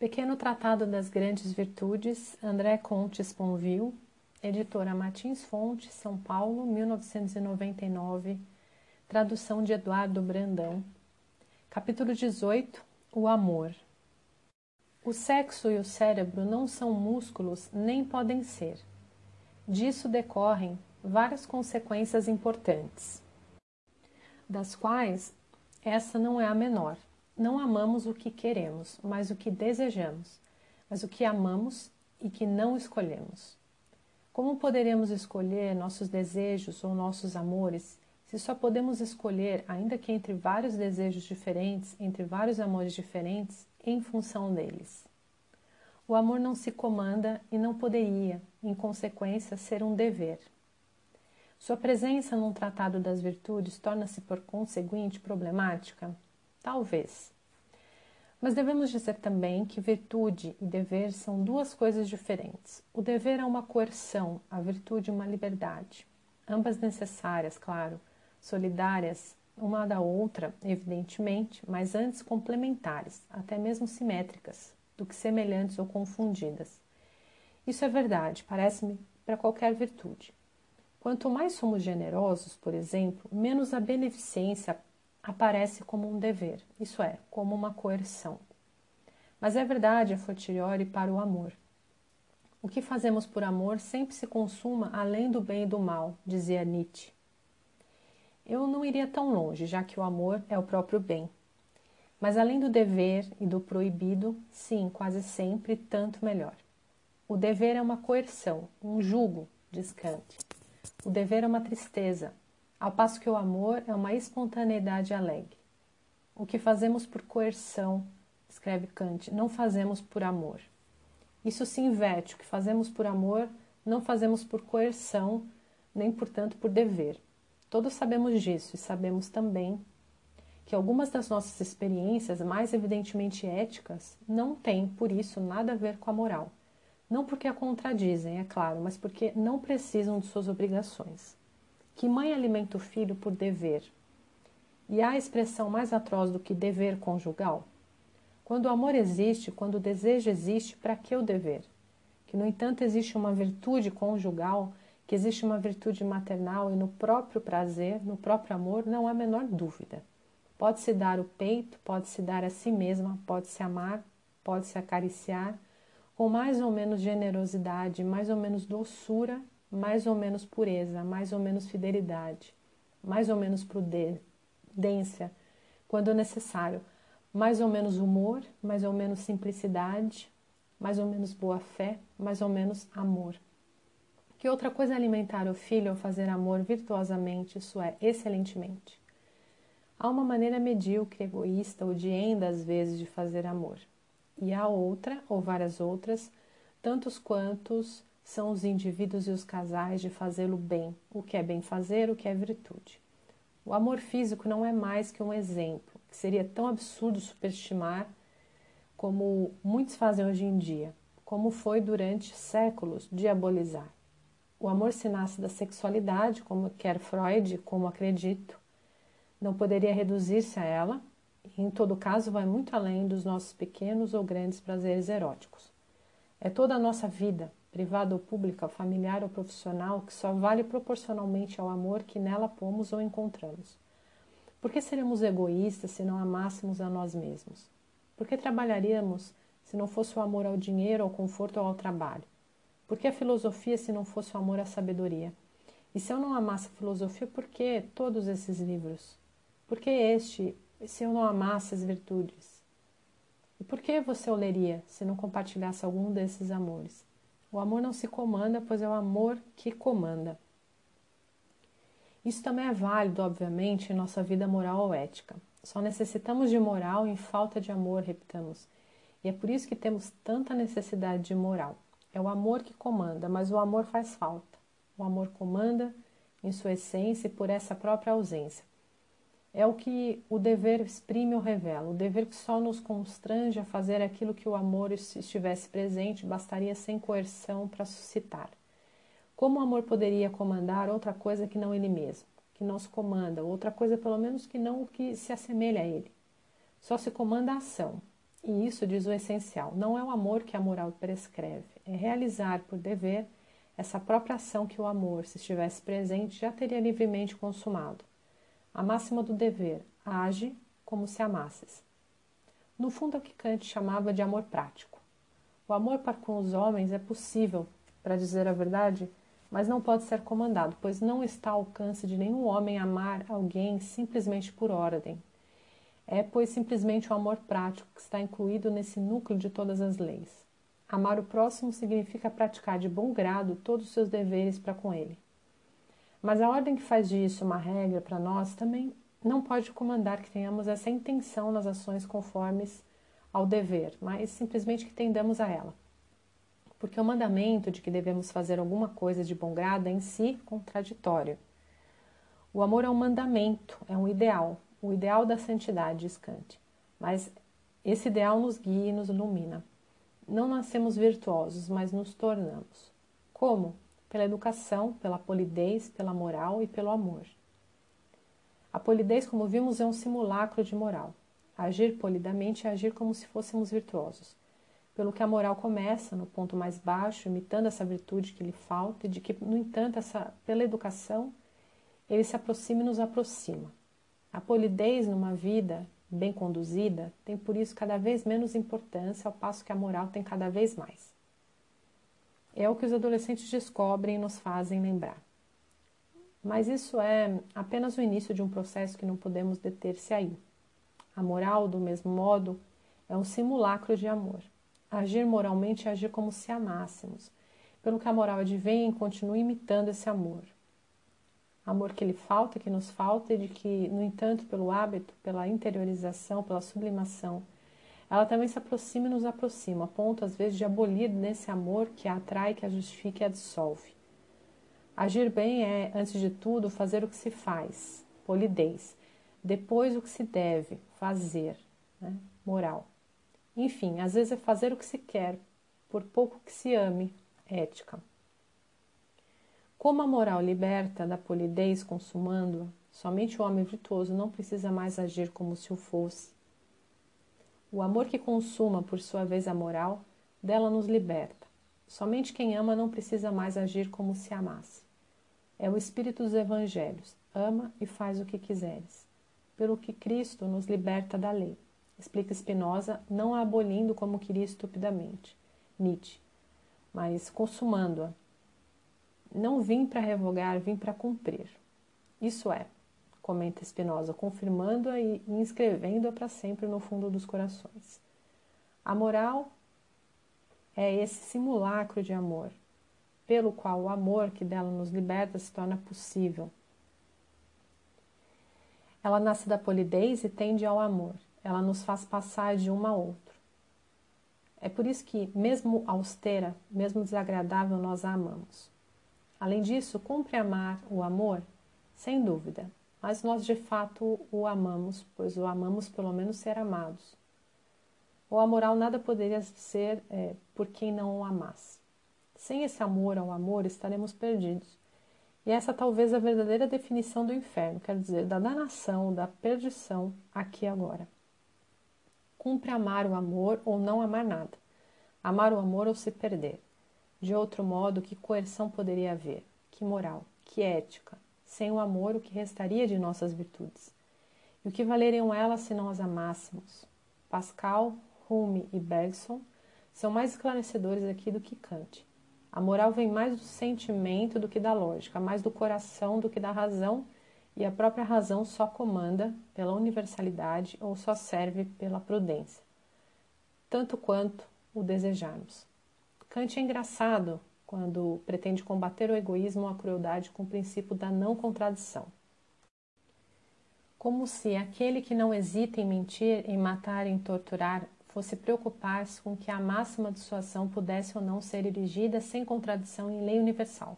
Pequeno Tratado das Grandes Virtudes, André Conte Sponville, editora Martins Fonte, São Paulo, 1999, tradução de Eduardo Brandão. Capítulo 18 O Amor. O sexo e o cérebro não são músculos nem podem ser. Disso decorrem várias consequências importantes, das quais essa não é a menor. Não amamos o que queremos, mas o que desejamos, mas o que amamos e que não escolhemos. Como poderemos escolher nossos desejos ou nossos amores se só podemos escolher, ainda que entre vários desejos diferentes, entre vários amores diferentes, em função deles? O amor não se comanda e não poderia, em consequência, ser um dever. Sua presença num tratado das virtudes torna-se, por conseguinte, problemática? Talvez. Mas devemos dizer também que virtude e dever são duas coisas diferentes. O dever é uma coerção, a virtude uma liberdade. Ambas necessárias, claro, solidárias uma da outra, evidentemente, mas antes complementares, até mesmo simétricas, do que semelhantes ou confundidas. Isso é verdade, parece-me, para qualquer virtude. Quanto mais somos generosos, por exemplo, menos a beneficência aparece como um dever, isso é, como uma coerção. Mas é verdade a fortiori para o amor. O que fazemos por amor sempre se consuma além do bem e do mal, dizia Nietzsche. Eu não iria tão longe, já que o amor é o próprio bem. Mas além do dever e do proibido, sim, quase sempre, tanto melhor. O dever é uma coerção, um jugo, diz Kant. O dever é uma tristeza, ao passo que o amor é uma espontaneidade alegre. O que fazemos por coerção, escreve Kant, não fazemos por amor. Isso se inverte, o que fazemos por amor não fazemos por coerção, nem portanto por dever. Todos sabemos disso e sabemos também que algumas das nossas experiências mais evidentemente éticas não têm, por isso, nada a ver com a moral. Não porque a contradizem, é claro, mas porque não precisam de suas obrigações. Que mãe alimenta o filho por dever? E há expressão mais atroz do que dever conjugal? Quando o amor existe, quando o desejo existe, para que o dever? Que, no entanto, existe uma virtude conjugal, que existe uma virtude maternal e no próprio prazer, no próprio amor, não há a menor dúvida. Pode-se dar o peito, pode-se dar a si mesma, pode-se amar, pode-se acariciar, com mais ou menos generosidade, mais ou menos doçura mais ou menos pureza, mais ou menos fidelidade, mais ou menos prudência, quando necessário, mais ou menos humor, mais ou menos simplicidade, mais ou menos boa fé, mais ou menos amor. Que outra coisa é alimentar o filho ou fazer amor virtuosamente, isso é, excelentemente. Há uma maneira medíocre, egoísta ou enda às vezes de fazer amor. E há outra, ou várias outras, tantos quantos são os indivíduos e os casais de fazê-lo bem, o que é bem fazer, o que é virtude. O amor físico não é mais que um exemplo, que seria tão absurdo superestimar como muitos fazem hoje em dia, como foi durante séculos diabolizar. O amor se nasce da sexualidade, como quer Freud, como acredito, não poderia reduzir-se a ela, e em todo caso vai muito além dos nossos pequenos ou grandes prazeres eróticos. É toda a nossa vida, privada ou pública, familiar ou profissional, que só vale proporcionalmente ao amor que nela pomos ou encontramos. Por que seremos egoístas se não amássemos a nós mesmos? Por que trabalharíamos se não fosse o amor ao dinheiro, ao conforto ou ao trabalho? Por que a filosofia se não fosse o amor à sabedoria? E se eu não amasse a filosofia, por que todos esses livros? Por que este, se eu não amasse as virtudes? E por que você o leria se não compartilhasse algum desses amores? O amor não se comanda, pois é o amor que comanda. Isso também é válido, obviamente, em nossa vida moral ou ética. Só necessitamos de moral em falta de amor, repitamos. E é por isso que temos tanta necessidade de moral. É o amor que comanda, mas o amor faz falta. O amor comanda em sua essência e por essa própria ausência. É o que o dever exprime ou revela. O dever que só nos constrange a fazer aquilo que o amor, se estivesse presente, bastaria sem coerção para suscitar. Como o amor poderia comandar outra coisa que não ele mesmo, que não se comanda, outra coisa pelo menos que não o que se assemelha a ele? Só se comanda a ação. E isso diz o essencial: não é o amor que a moral prescreve, é realizar por dever essa própria ação que o amor, se estivesse presente, já teria livremente consumado. A máxima do dever: age como se amasses. No fundo, é o que Kant chamava de amor prático. O amor para com os homens é possível, para dizer a verdade, mas não pode ser comandado, pois não está ao alcance de nenhum homem amar alguém simplesmente por ordem. É, pois, simplesmente o amor prático que está incluído nesse núcleo de todas as leis. Amar o próximo significa praticar de bom grado todos os seus deveres para com ele. Mas a ordem que faz disso uma regra para nós também não pode comandar que tenhamos essa intenção nas ações conformes ao dever, mas simplesmente que tendamos a ela. Porque o mandamento de que devemos fazer alguma coisa de bom grado é em si contraditório. O amor é um mandamento, é um ideal, o ideal da santidade, diz Kant. Mas esse ideal nos guia e nos ilumina. Não nascemos virtuosos, mas nos tornamos. Como? Pela educação, pela polidez, pela moral e pelo amor. A polidez, como vimos, é um simulacro de moral. Agir polidamente é agir como se fôssemos virtuosos. Pelo que a moral começa no ponto mais baixo, imitando essa virtude que lhe falta, e de que, no entanto, essa, pela educação, ele se aproxima e nos aproxima. A polidez numa vida bem conduzida, tem por isso cada vez menos importância, ao passo que a moral tem cada vez mais. É o que os adolescentes descobrem e nos fazem lembrar. Mas isso é apenas o início de um processo que não podemos deter-se aí. A moral, do mesmo modo, é um simulacro de amor. Agir moralmente é agir como se amássemos, pelo que a moral advém e continua imitando esse amor amor que lhe falta, que nos falta, e de que, no entanto, pelo hábito, pela interiorização, pela sublimação, ela também se aproxima e nos aproxima, a ponto, às vezes, de abolir nesse amor que a atrai, que a justifica e a dissolve. Agir bem é, antes de tudo, fazer o que se faz, polidez. Depois, o que se deve fazer, né? moral. Enfim, às vezes é fazer o que se quer, por pouco que se ame, ética. Como a moral liberta da polidez consumando-a, somente o homem virtuoso não precisa mais agir como se o fosse. O amor que consuma, por sua vez, a moral, dela nos liberta. Somente quem ama não precisa mais agir como se amasse. É o espírito dos evangelhos. Ama e faz o que quiseres. Pelo que Cristo nos liberta da lei. Explica Spinoza, não a abolindo como queria estupidamente. Nietzsche. Mas consumando-a, não vim para revogar, vim para cumprir. Isso é, comenta Spinoza, confirmando-a e inscrevendo-a para sempre no fundo dos corações. A moral é esse simulacro de amor, pelo qual o amor que dela nos liberta se torna possível. Ela nasce da polidez e tende ao amor. Ela nos faz passar de um a outro. É por isso que, mesmo austera, mesmo desagradável, nós a amamos. Além disso, cumpre amar o amor? Sem dúvida, mas nós de fato o amamos, pois o amamos pelo menos ser amados. O amoral nada poderia ser é, por quem não o amasse. Sem esse amor ao amor, estaremos perdidos. E essa talvez a verdadeira definição do inferno, quer dizer, da danação, da perdição aqui e agora. Cumpre amar o amor ou não amar nada. Amar o amor ou se perder. De outro modo, que coerção poderia haver? Que moral? Que ética? Sem o amor, o que restaria de nossas virtudes? E o que valeriam elas se não as amássemos? Pascal, Hume e Bergson são mais esclarecedores aqui do que Kant. A moral vem mais do sentimento do que da lógica, mais do coração do que da razão, e a própria razão só comanda pela universalidade ou só serve pela prudência, tanto quanto o desejarmos. Kant é engraçado quando pretende combater o egoísmo ou a crueldade com o princípio da não contradição. Como se aquele que não hesita em mentir, em matar, em torturar, fosse preocupar-se com que a máxima de sua ação pudesse ou não ser erigida sem contradição em lei universal.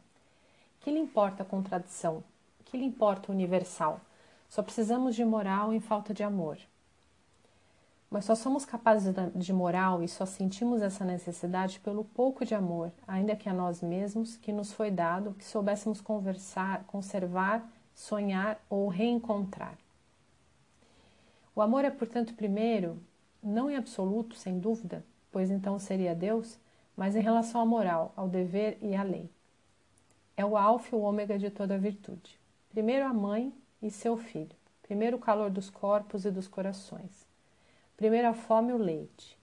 Que lhe importa a contradição? Que lhe importa o universal? Só precisamos de moral em falta de amor. Mas só somos capazes de moral e só sentimos essa necessidade pelo pouco de amor, ainda que a nós mesmos, que nos foi dado, que soubéssemos conversar, conservar, sonhar ou reencontrar. O amor é, portanto, primeiro não em absoluto, sem dúvida, pois então seria Deus, mas em relação à moral, ao dever e à lei. É o alfa e o ômega de toda a virtude. Primeiro a mãe e seu filho. Primeiro o calor dos corpos e dos corações. Primeiro a fome e o leite.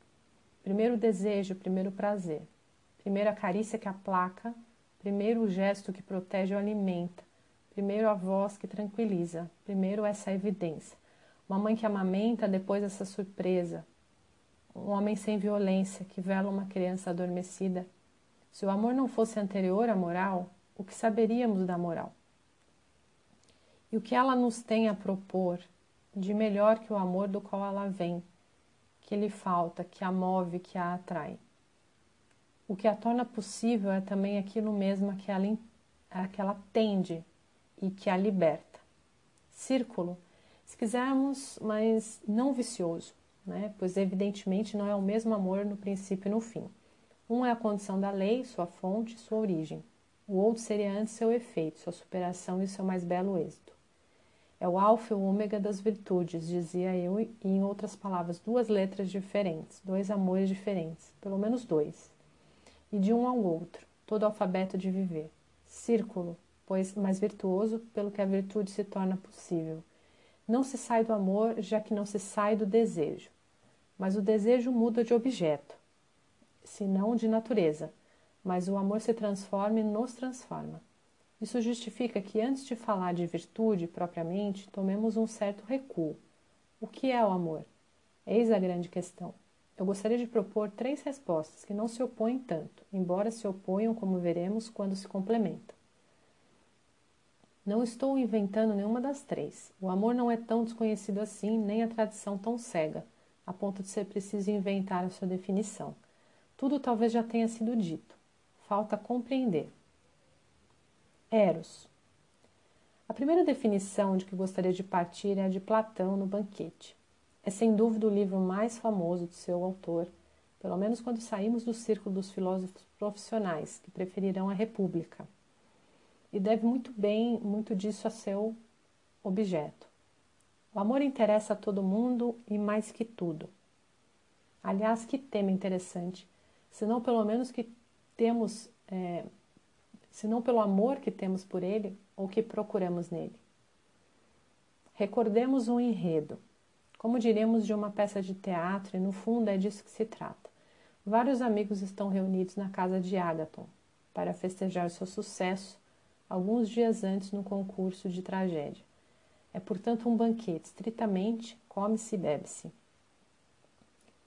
Primeiro o desejo, primeiro o prazer. Primeiro a carícia que aplaca. Primeiro o gesto que protege ou alimenta. Primeiro a voz que tranquiliza. Primeiro essa evidência. Uma mãe que amamenta, depois essa surpresa. Um homem sem violência que vela uma criança adormecida. Se o amor não fosse anterior à moral, o que saberíamos da moral? E o que ela nos tem a propor de melhor que o amor do qual ela vem, que lhe falta, que a move, que a atrai? O que a torna possível é também aquilo mesmo que ela, que ela tende e que a liberta. Círculo, se quisermos, mas não vicioso, né? pois evidentemente não é o mesmo amor no princípio e no fim. Um é a condição da lei, sua fonte, sua origem. O outro seria antes seu efeito, sua superação e seu mais belo êxito. É o alfa e o ômega das virtudes, dizia eu, e em outras palavras, duas letras diferentes, dois amores diferentes, pelo menos dois. E de um ao outro, todo alfabeto de viver. Círculo, pois mais virtuoso pelo que a virtude se torna possível. Não se sai do amor, já que não se sai do desejo. Mas o desejo muda de objeto, se não de natureza mas o amor se transforma e nos transforma. Isso justifica que antes de falar de virtude propriamente, tomemos um certo recuo. O que é o amor? Eis a grande questão. Eu gostaria de propor três respostas que não se opõem tanto, embora se oponham, como veremos, quando se complementam. Não estou inventando nenhuma das três. O amor não é tão desconhecido assim, nem a tradição tão cega, a ponto de ser preciso inventar a sua definição. Tudo talvez já tenha sido dito falta compreender. Eros. A primeira definição de que gostaria de partir é a de Platão no Banquete. É sem dúvida o livro mais famoso de seu autor, pelo menos quando saímos do círculo dos filósofos profissionais, que preferirão a República. E deve muito bem, muito disso a seu objeto. O amor interessa a todo mundo e mais que tudo. Aliás, que tema interessante, senão pelo menos que temos, é, se não pelo amor que temos por ele ou que procuramos nele. Recordemos um enredo, como diríamos de uma peça de teatro, e no fundo é disso que se trata. Vários amigos estão reunidos na casa de Agaton para festejar seu sucesso alguns dias antes no concurso de tragédia. É, portanto, um banquete, estritamente come-se e bebe-se.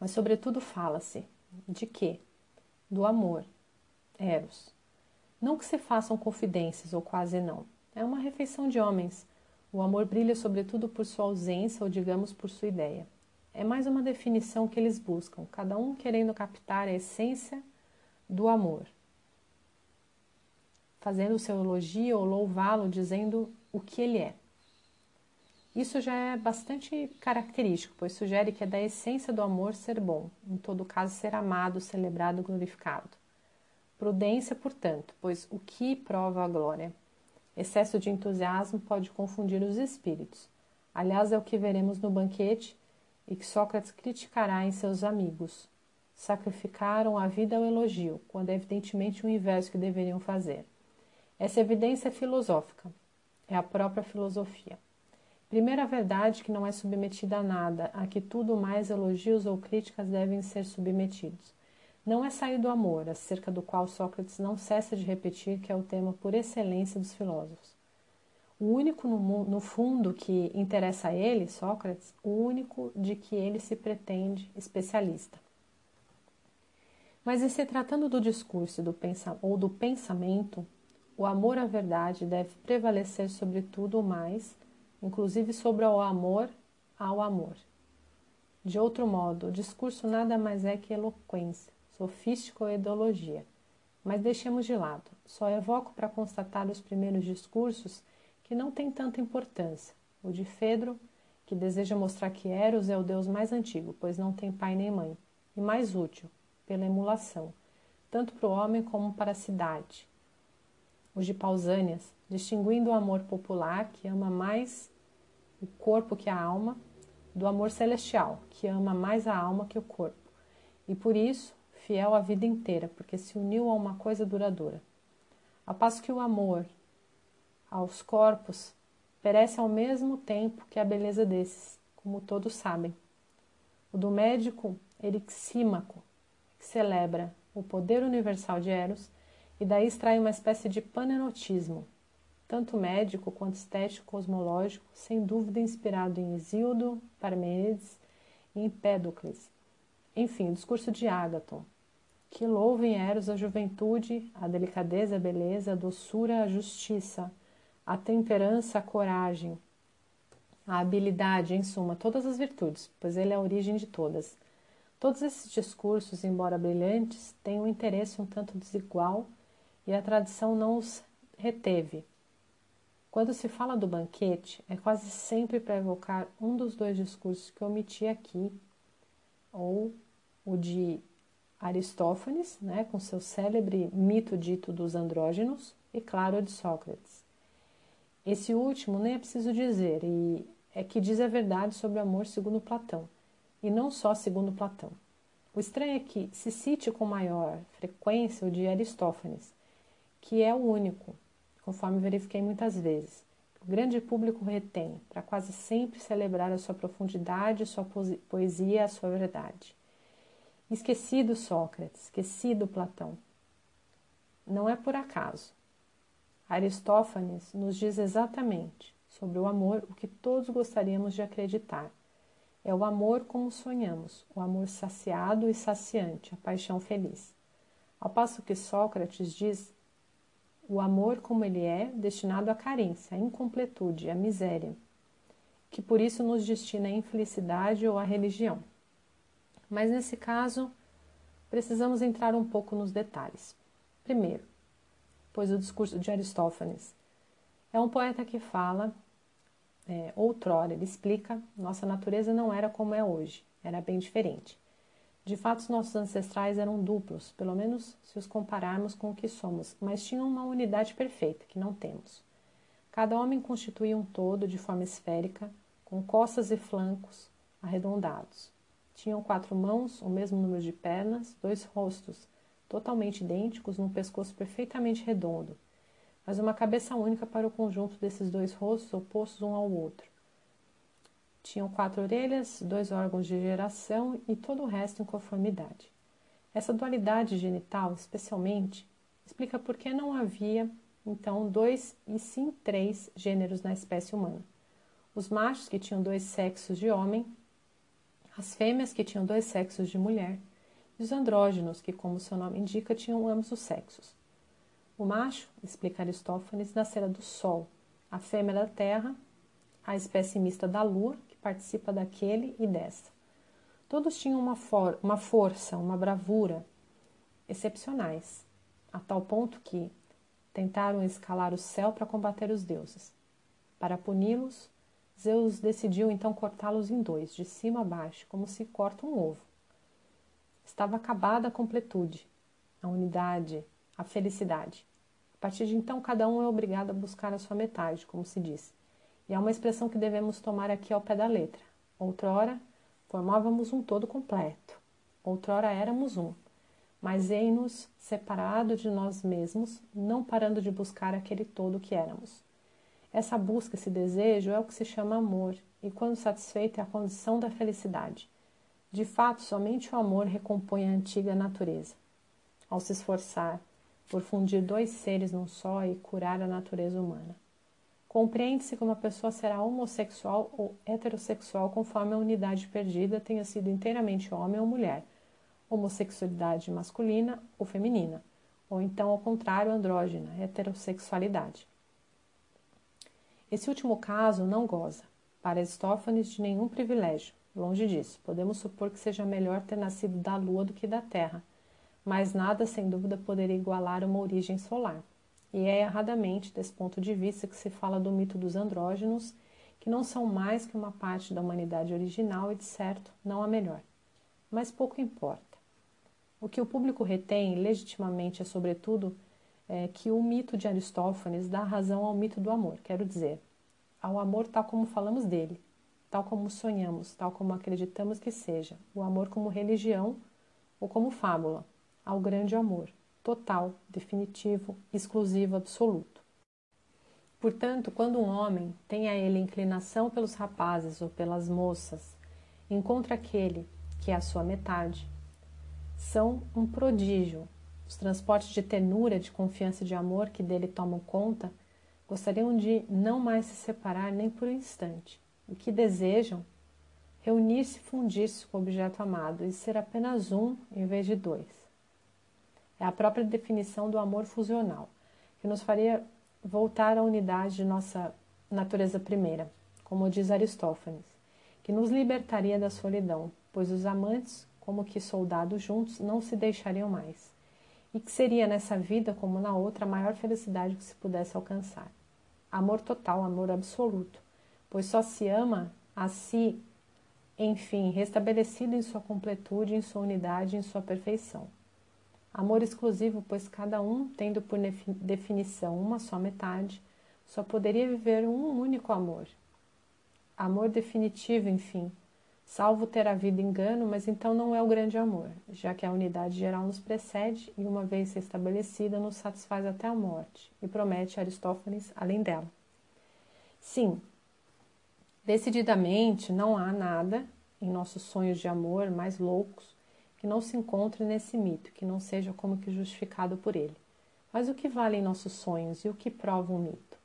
Mas, sobretudo, fala-se de quê? Do amor, Eros. Não que se façam confidências, ou quase não. É uma refeição de homens. O amor brilha sobretudo por sua ausência, ou digamos por sua ideia. É mais uma definição que eles buscam, cada um querendo captar a essência do amor, fazendo seu elogio ou louvá-lo, dizendo o que ele é. Isso já é bastante característico, pois sugere que é da essência do amor ser bom, em todo caso ser amado, celebrado, glorificado. Prudência, portanto, pois o que prova a glória? Excesso de entusiasmo pode confundir os espíritos. Aliás, é o que veremos no banquete e que Sócrates criticará em seus amigos. Sacrificaram a vida ao elogio, quando é evidentemente o inverso que deveriam fazer. Essa evidência é filosófica, é a própria filosofia. Primeira verdade que não é submetida a nada, a que tudo mais elogios ou críticas devem ser submetidos não é sair do amor, acerca do qual Sócrates não cessa de repetir que é o tema por excelência dos filósofos. O único no, no, fundo que interessa a ele, Sócrates, o único de que ele se pretende especialista. Mas em se tratando do discurso do ou do pensamento, o amor à verdade deve prevalecer sobre tudo o mais, inclusive sobre o amor ao amor. De outro modo, o discurso nada mais é que eloquência ideologia. Mas deixemos de lado. Só evoco para constatar os primeiros discursos que não têm tanta importância. O de Fedro, que deseja mostrar que Eros é o deus mais antigo, pois não tem pai nem mãe, e mais útil, pela emulação, tanto para o homem como para a cidade. O de Pausânias, distinguindo o amor popular, que ama mais o corpo que a alma, do amor celestial, que ama mais a alma que o corpo, e por isso fiel a vida inteira, porque se uniu a uma coisa duradoura. Ao passo que o amor aos corpos perece ao mesmo tempo que a beleza desses, como todos sabem. O do médico erixímaco, que celebra o poder universal de Eros, e daí extrai uma espécie de panenotismo, tanto médico quanto estético cosmológico, sem dúvida inspirado em Hesíodo, Parmênides e Empédocles. Enfim, o discurso de Ágaton, que louva em Eros a juventude, a delicadeza, a beleza, a doçura, a justiça, a temperança, a coragem, a habilidade, em suma, todas as virtudes, pois ele é a origem de todas. Todos esses discursos, embora brilhantes, têm um interesse um tanto desigual e a tradição não os reteve, quando se fala do banquete, é quase sempre para evocar um dos dois discursos que omiti aqui, ou o de Aristófanes, né, com seu célebre mito dito dos andrógenos, e claro, de Sócrates. Esse último nem é preciso dizer, e é que diz a verdade sobre o amor segundo Platão, e não só segundo Platão. O estranho é que se cite com maior frequência o de Aristófanes, que é o único, conforme verifiquei muitas vezes. O grande público retém, para quase sempre celebrar a sua profundidade, sua poesia, a sua verdade. Esquecido Sócrates, esquecido Platão. Não é por acaso. Aristófanes nos diz exatamente sobre o amor o que todos gostaríamos de acreditar. É o amor como sonhamos, o amor saciado e saciante, a paixão feliz. Ao passo que Sócrates diz o amor como ele é, destinado à carência, à incompletude, à miséria, que por isso nos destina à infelicidade ou à religião. Mas nesse caso, precisamos entrar um pouco nos detalhes. Primeiro, pois o discurso de Aristófanes é um poeta que fala, é, outrora, ele explica, nossa natureza não era como é hoje, era bem diferente. De fato, os nossos ancestrais eram duplos, pelo menos se os compararmos com o que somos, mas tinham uma unidade perfeita, que não temos. Cada homem constituía um todo de forma esférica, com costas e flancos arredondados. Tinham quatro mãos, o mesmo número de pernas, dois rostos, totalmente idênticos, num pescoço perfeitamente redondo, mas uma cabeça única para o conjunto desses dois rostos opostos um ao outro. Tinham quatro orelhas, dois órgãos de geração e todo o resto em conformidade. Essa dualidade genital, especialmente, explica por que não havia, então, dois e sim três gêneros na espécie humana. Os machos, que tinham dois sexos de homem, as fêmeas, que tinham dois sexos de mulher, e os andrógenos, que, como seu nome indica, tinham ambos os sexos. O macho, explica Aristófanes, nascera do Sol, a fêmea da Terra, a espécie mista da Lua, participa daquele e dessa. Todos tinham uma, for uma força, uma bravura excepcionais, a tal ponto que tentaram escalar o céu para combater os deuses. Para puni-los, Zeus decidiu então cortá-los em dois, de cima a baixo, como se corta um ovo. Estava acabada a completude, a unidade, a felicidade. A partir de então, cada um é obrigado a buscar a sua metade, como se diz. E é uma expressão que devemos tomar aqui ao pé da letra. Outrora, formávamos um todo completo. Outrora éramos um. Mas em-nos separado de nós mesmos, não parando de buscar aquele todo que éramos. Essa busca, esse desejo é o que se chama amor, e quando satisfeito é a condição da felicidade. De fato, somente o amor recompõe a antiga natureza. Ao se esforçar por fundir dois seres num só e curar a natureza humana. Compreende-se que uma pessoa será homossexual ou heterossexual conforme a unidade perdida tenha sido inteiramente homem ou mulher, homossexualidade masculina ou feminina, ou então, ao contrário, andrógena, heterossexualidade. Esse último caso não goza, para Aristófanes, de nenhum privilégio. Longe disso, podemos supor que seja melhor ter nascido da Lua do que da Terra, mas nada, sem dúvida, poderia igualar uma origem solar. E é erradamente desse ponto de vista que se fala do mito dos andrógenos, que não são mais que uma parte da humanidade original e, de certo, não a melhor. Mas pouco importa. O que o público retém legitimamente é, sobretudo, é que o mito de Aristófanes dá razão ao mito do amor, quero dizer, ao amor tal como falamos dele, tal como sonhamos, tal como acreditamos que seja, o amor como religião ou como fábula, ao grande amor, total, definitivo, exclusivo, absoluto. Portanto, quando um homem tem a ele inclinação pelos rapazes ou pelas moças, encontra aquele que é a sua metade, são um prodígio. Os transportes de ternura, de confiança e de amor que dele tomam conta gostariam de não mais se separar nem por um instante. O que desejam? Reunir-se e fundir-se com o objeto amado e ser apenas um em vez de dois. É a própria definição do amor fusional, que nos faria voltar à unidade de nossa natureza primeira, como diz Aristófanes, que nos libertaria da solidão, pois os amantes, como que soldados juntos, não se deixariam mais, e que seria nessa vida como na outra a maior felicidade que se pudesse alcançar amor total, amor absoluto, pois só se ama a si, enfim, restabelecido em sua completude, em sua unidade, em sua perfeição. Amor exclusivo, pois cada um, tendo por definição uma só metade, só poderia viver um único amor. Amor definitivo, enfim, salvo ter havido engano, mas então não é o grande amor, já que a unidade geral nos precede e, uma vez estabelecida, nos satisfaz até a morte, e promete Aristófanes além dela. Sim, decididamente não há nada em nossos sonhos de amor mais loucos que não se encontre nesse mito, que não seja como que justificado por ele. Mas o que valem nossos sonhos e o que prova um mito?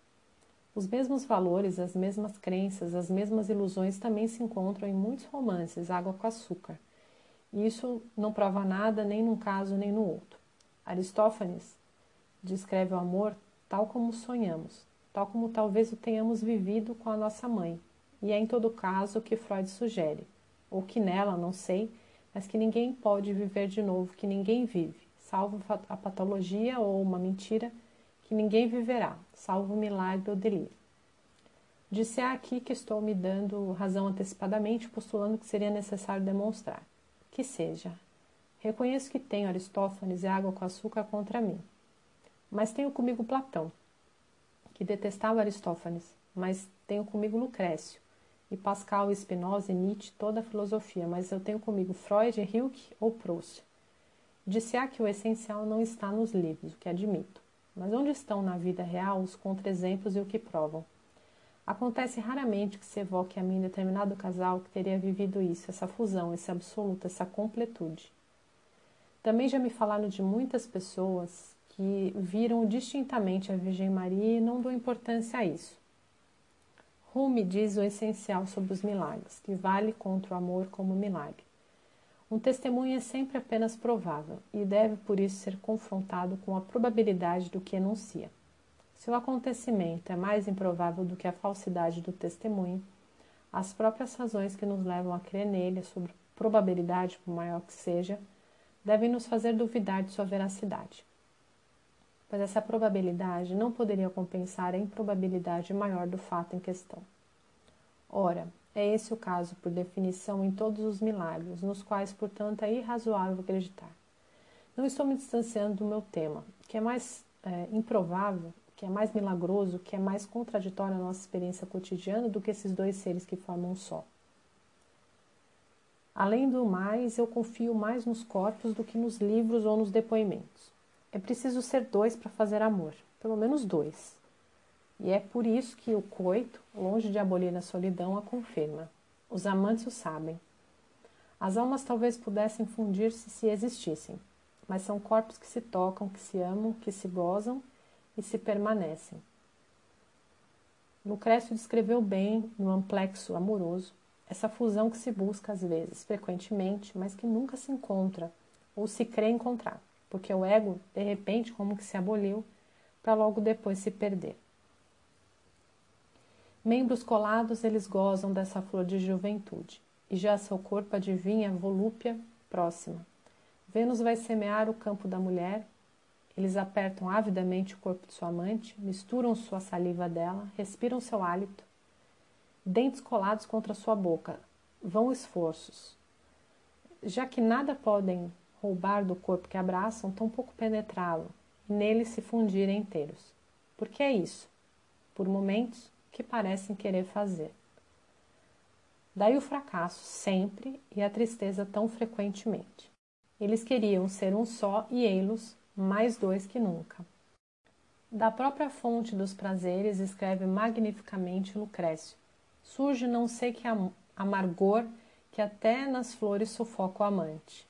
Os mesmos valores, as mesmas crenças, as mesmas ilusões também se encontram em muitos romances, água com açúcar. E isso não prova nada nem num caso nem no outro. Aristófanes descreve o amor tal como sonhamos, tal como talvez o tenhamos vivido com a nossa mãe. E é em todo caso o que Freud sugere, ou que nela, não sei, mas que ninguém pode viver de novo, que ninguém vive, salvo a patologia ou uma mentira que ninguém viverá, salvo o milagre ou delírio. Disse aqui que estou me dando razão antecipadamente, postulando que seria necessário demonstrar. Que seja. Reconheço que tenho Aristófanes e água com açúcar contra mim. Mas tenho comigo Platão, que detestava Aristófanes, mas tenho comigo Lucrécio, e Pascal, Spinoza e Nietzsche, toda a filosofia, mas eu tenho comigo Freud, Hilke ou Proust. Disse que o essencial não está nos livros, o que admito. Mas onde estão na vida real os contra-exemplos e o que provam? Acontece raramente que se evoque a mim determinado casal que teria vivido isso, essa fusão, esse absoluto, essa completude. Também já me falaram de muitas pessoas que viram distintamente a Virgem Maria e não dão importância a isso. Rumi diz o essencial sobre os milagres, que vale contra o amor como milagre. Um testemunho é sempre apenas provável e deve por isso ser confrontado com a probabilidade do que enuncia. Se o acontecimento é mais improvável do que a falsidade do testemunho, as próprias razões que nos levam a crer nele, sobre probabilidade, por maior que seja, devem nos fazer duvidar de sua veracidade. Pois essa probabilidade não poderia compensar a improbabilidade maior do fato em questão. Ora, é esse o caso, por definição, em todos os milagres, nos quais, portanto, é irrazoável acreditar. Não estou me distanciando do meu tema, que é mais é, improvável, que é mais milagroso, que é mais contraditório à nossa experiência cotidiana do que esses dois seres que formam um só. Além do mais, eu confio mais nos corpos do que nos livros ou nos depoimentos. É preciso ser dois para fazer amor, pelo menos dois. E é por isso que o coito, longe de abolir a solidão, a confirma. Os amantes o sabem. As almas talvez pudessem fundir-se se existissem, mas são corpos que se tocam, que se amam, que se gozam e se permanecem. Lucrécio descreveu bem, no amplexo amoroso, essa fusão que se busca às vezes, frequentemente, mas que nunca se encontra ou se crê encontrar, porque o ego, de repente, como que se aboliu, para logo depois se perder. Membros colados, eles gozam dessa flor de juventude, e já seu corpo adivinha a volúpia próxima. Vênus vai semear o campo da mulher, eles apertam avidamente o corpo de sua amante, misturam sua saliva dela, respiram seu hálito, dentes colados contra sua boca, vão esforços. Já que nada podem roubar do corpo que abraçam, tampouco penetrá-lo, e nele se fundirem inteiros. Por que é isso? Por momentos, que parecem querer fazer. Daí o fracasso sempre e a tristeza tão frequentemente. Eles queriam ser um só e ei-los mais dois que nunca. Da própria fonte dos prazeres escreve magnificamente Lucrécio. Surge não sei que amargor que até nas flores sufoca o amante.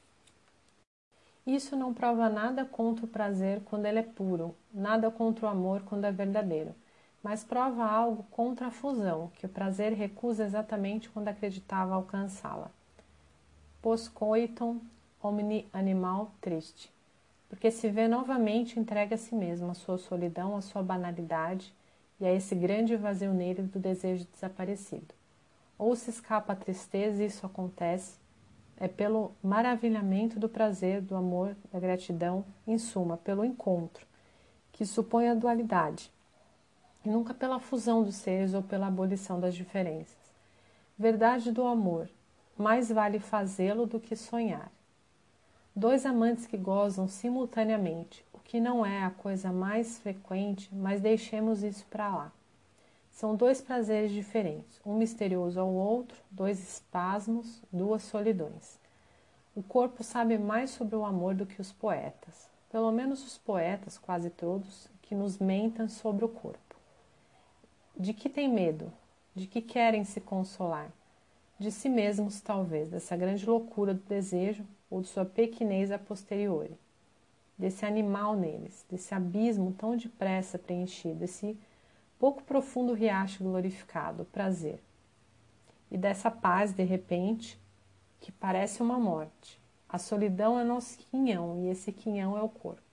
Isso não prova nada contra o prazer quando ele é puro, nada contra o amor quando é verdadeiro, mas prova algo contra a fusão, que o prazer recusa exatamente quando acreditava alcançá-la. Poscoiton omni animal triste porque se vê novamente entregue a si mesmo, a sua solidão, a sua banalidade e a esse grande vazio nele do desejo desaparecido. Ou se escapa a tristeza e isso acontece, é pelo maravilhamento do prazer, do amor, da gratidão, em suma, pelo encontro, que supõe a dualidade, e nunca pela fusão dos seres ou pela abolição das diferenças. Verdade do amor, mais vale fazê-lo do que sonhar. Dois amantes que gozam simultaneamente, o que não é a coisa mais frequente, mas deixemos isso para lá. São dois prazeres diferentes, um misterioso ao outro, dois espasmos, duas solidões. O corpo sabe mais sobre o amor do que os poetas, pelo menos os poetas, quase todos, que nos mentam sobre o corpo. De que têm medo? De que querem se consolar? De si mesmos, talvez, dessa grande loucura do desejo ou de sua pequenez a posteriori, desse animal neles, desse abismo tão depressa preenchido, esse pouco profundo riacho glorificado, prazer, e dessa paz de repente que parece uma morte. A solidão é nosso quinhão e esse quinhão é o corpo.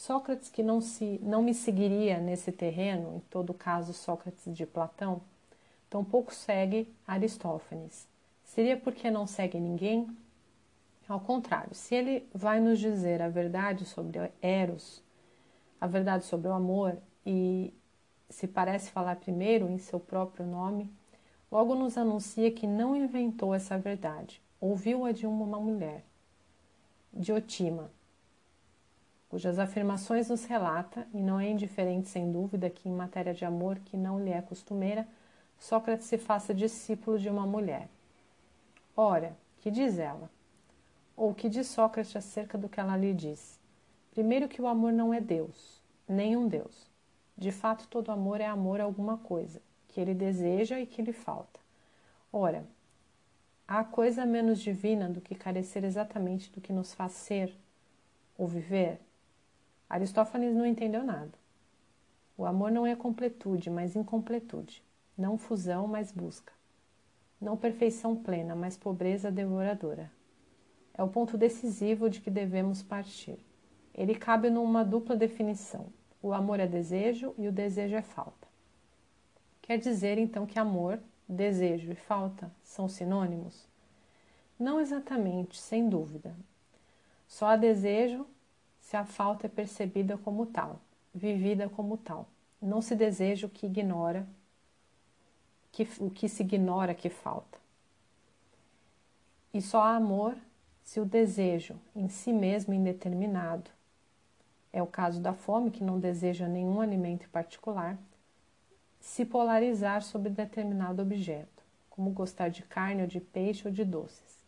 Sócrates, que não, se, não me seguiria nesse terreno, em todo caso Sócrates de Platão, tampouco segue Aristófanes. Seria porque não segue ninguém? Ao contrário, se ele vai nos dizer a verdade sobre Eros, a verdade sobre o amor, e se parece falar primeiro em seu próprio nome, logo nos anuncia que não inventou essa verdade, ouviu-a de uma mulher, Diotima, cujas afirmações nos relata, e não é indiferente sem dúvida que em matéria de amor que não lhe é costumeira, Sócrates se faça discípulo de uma mulher. Ora, que diz ela? ou que diz Sócrates acerca do que ela lhe diz? Primeiro, que o amor não é Deus, nenhum Deus. De fato, todo amor é amor a alguma coisa, que ele deseja e que lhe falta. Ora, há coisa menos divina do que carecer exatamente do que nos faz ser ou viver? Aristófanes não entendeu nada. O amor não é completude, mas incompletude. Não fusão, mas busca. Não perfeição plena, mas pobreza devoradora é o ponto decisivo de que devemos partir. Ele cabe numa dupla definição: o amor é desejo e o desejo é falta. Quer dizer então que amor, desejo e falta são sinônimos? Não exatamente, sem dúvida. Só há desejo se a falta é percebida como tal, vivida como tal. Não se deseja o que ignora, que, o que se ignora que falta. E só há amor se o desejo em si mesmo indeterminado, é o caso da fome que não deseja nenhum alimento em particular, se polarizar sobre determinado objeto, como gostar de carne ou de peixe ou de doces.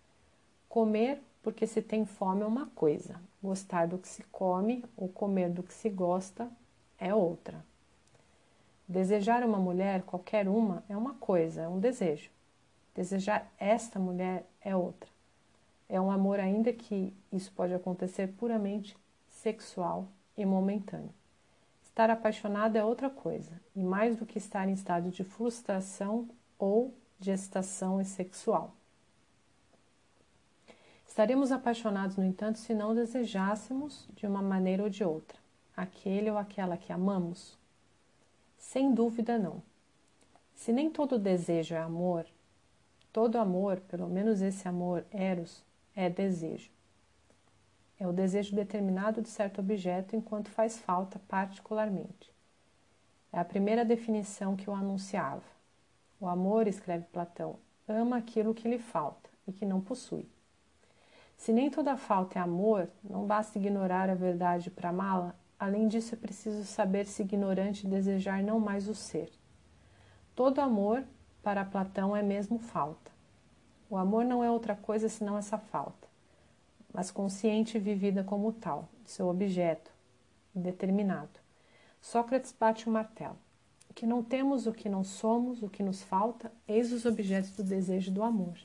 Comer porque se tem fome é uma coisa, gostar do que se come ou comer do que se gosta é outra. Desejar uma mulher, qualquer uma, é uma coisa, é um desejo. Desejar esta mulher é outra. É um amor, ainda que isso pode acontecer puramente sexual e momentâneo. Estar apaixonado é outra coisa, e mais do que estar em estado de frustração ou de excitação sexual. Estaremos apaixonados, no entanto, se não desejássemos de uma maneira ou de outra aquele ou aquela que amamos? Sem dúvida, não. Se nem todo desejo é amor, todo amor, pelo menos esse amor eros, é desejo. É o desejo determinado de certo objeto enquanto faz falta particularmente. É a primeira definição que o anunciava. O amor, escreve Platão, ama aquilo que lhe falta e que não possui. Se nem toda falta é amor, não basta ignorar a verdade para amá-la, além disso é preciso saber se ignorante desejar não mais o ser. Todo amor para Platão, é mesmo falta. O amor não é outra coisa senão essa falta, mas consciente e vivida como tal, seu objeto, determinado. Sócrates bate o martelo. Que não temos, o que não somos, o que nos falta, eis os objetos do desejo do amor.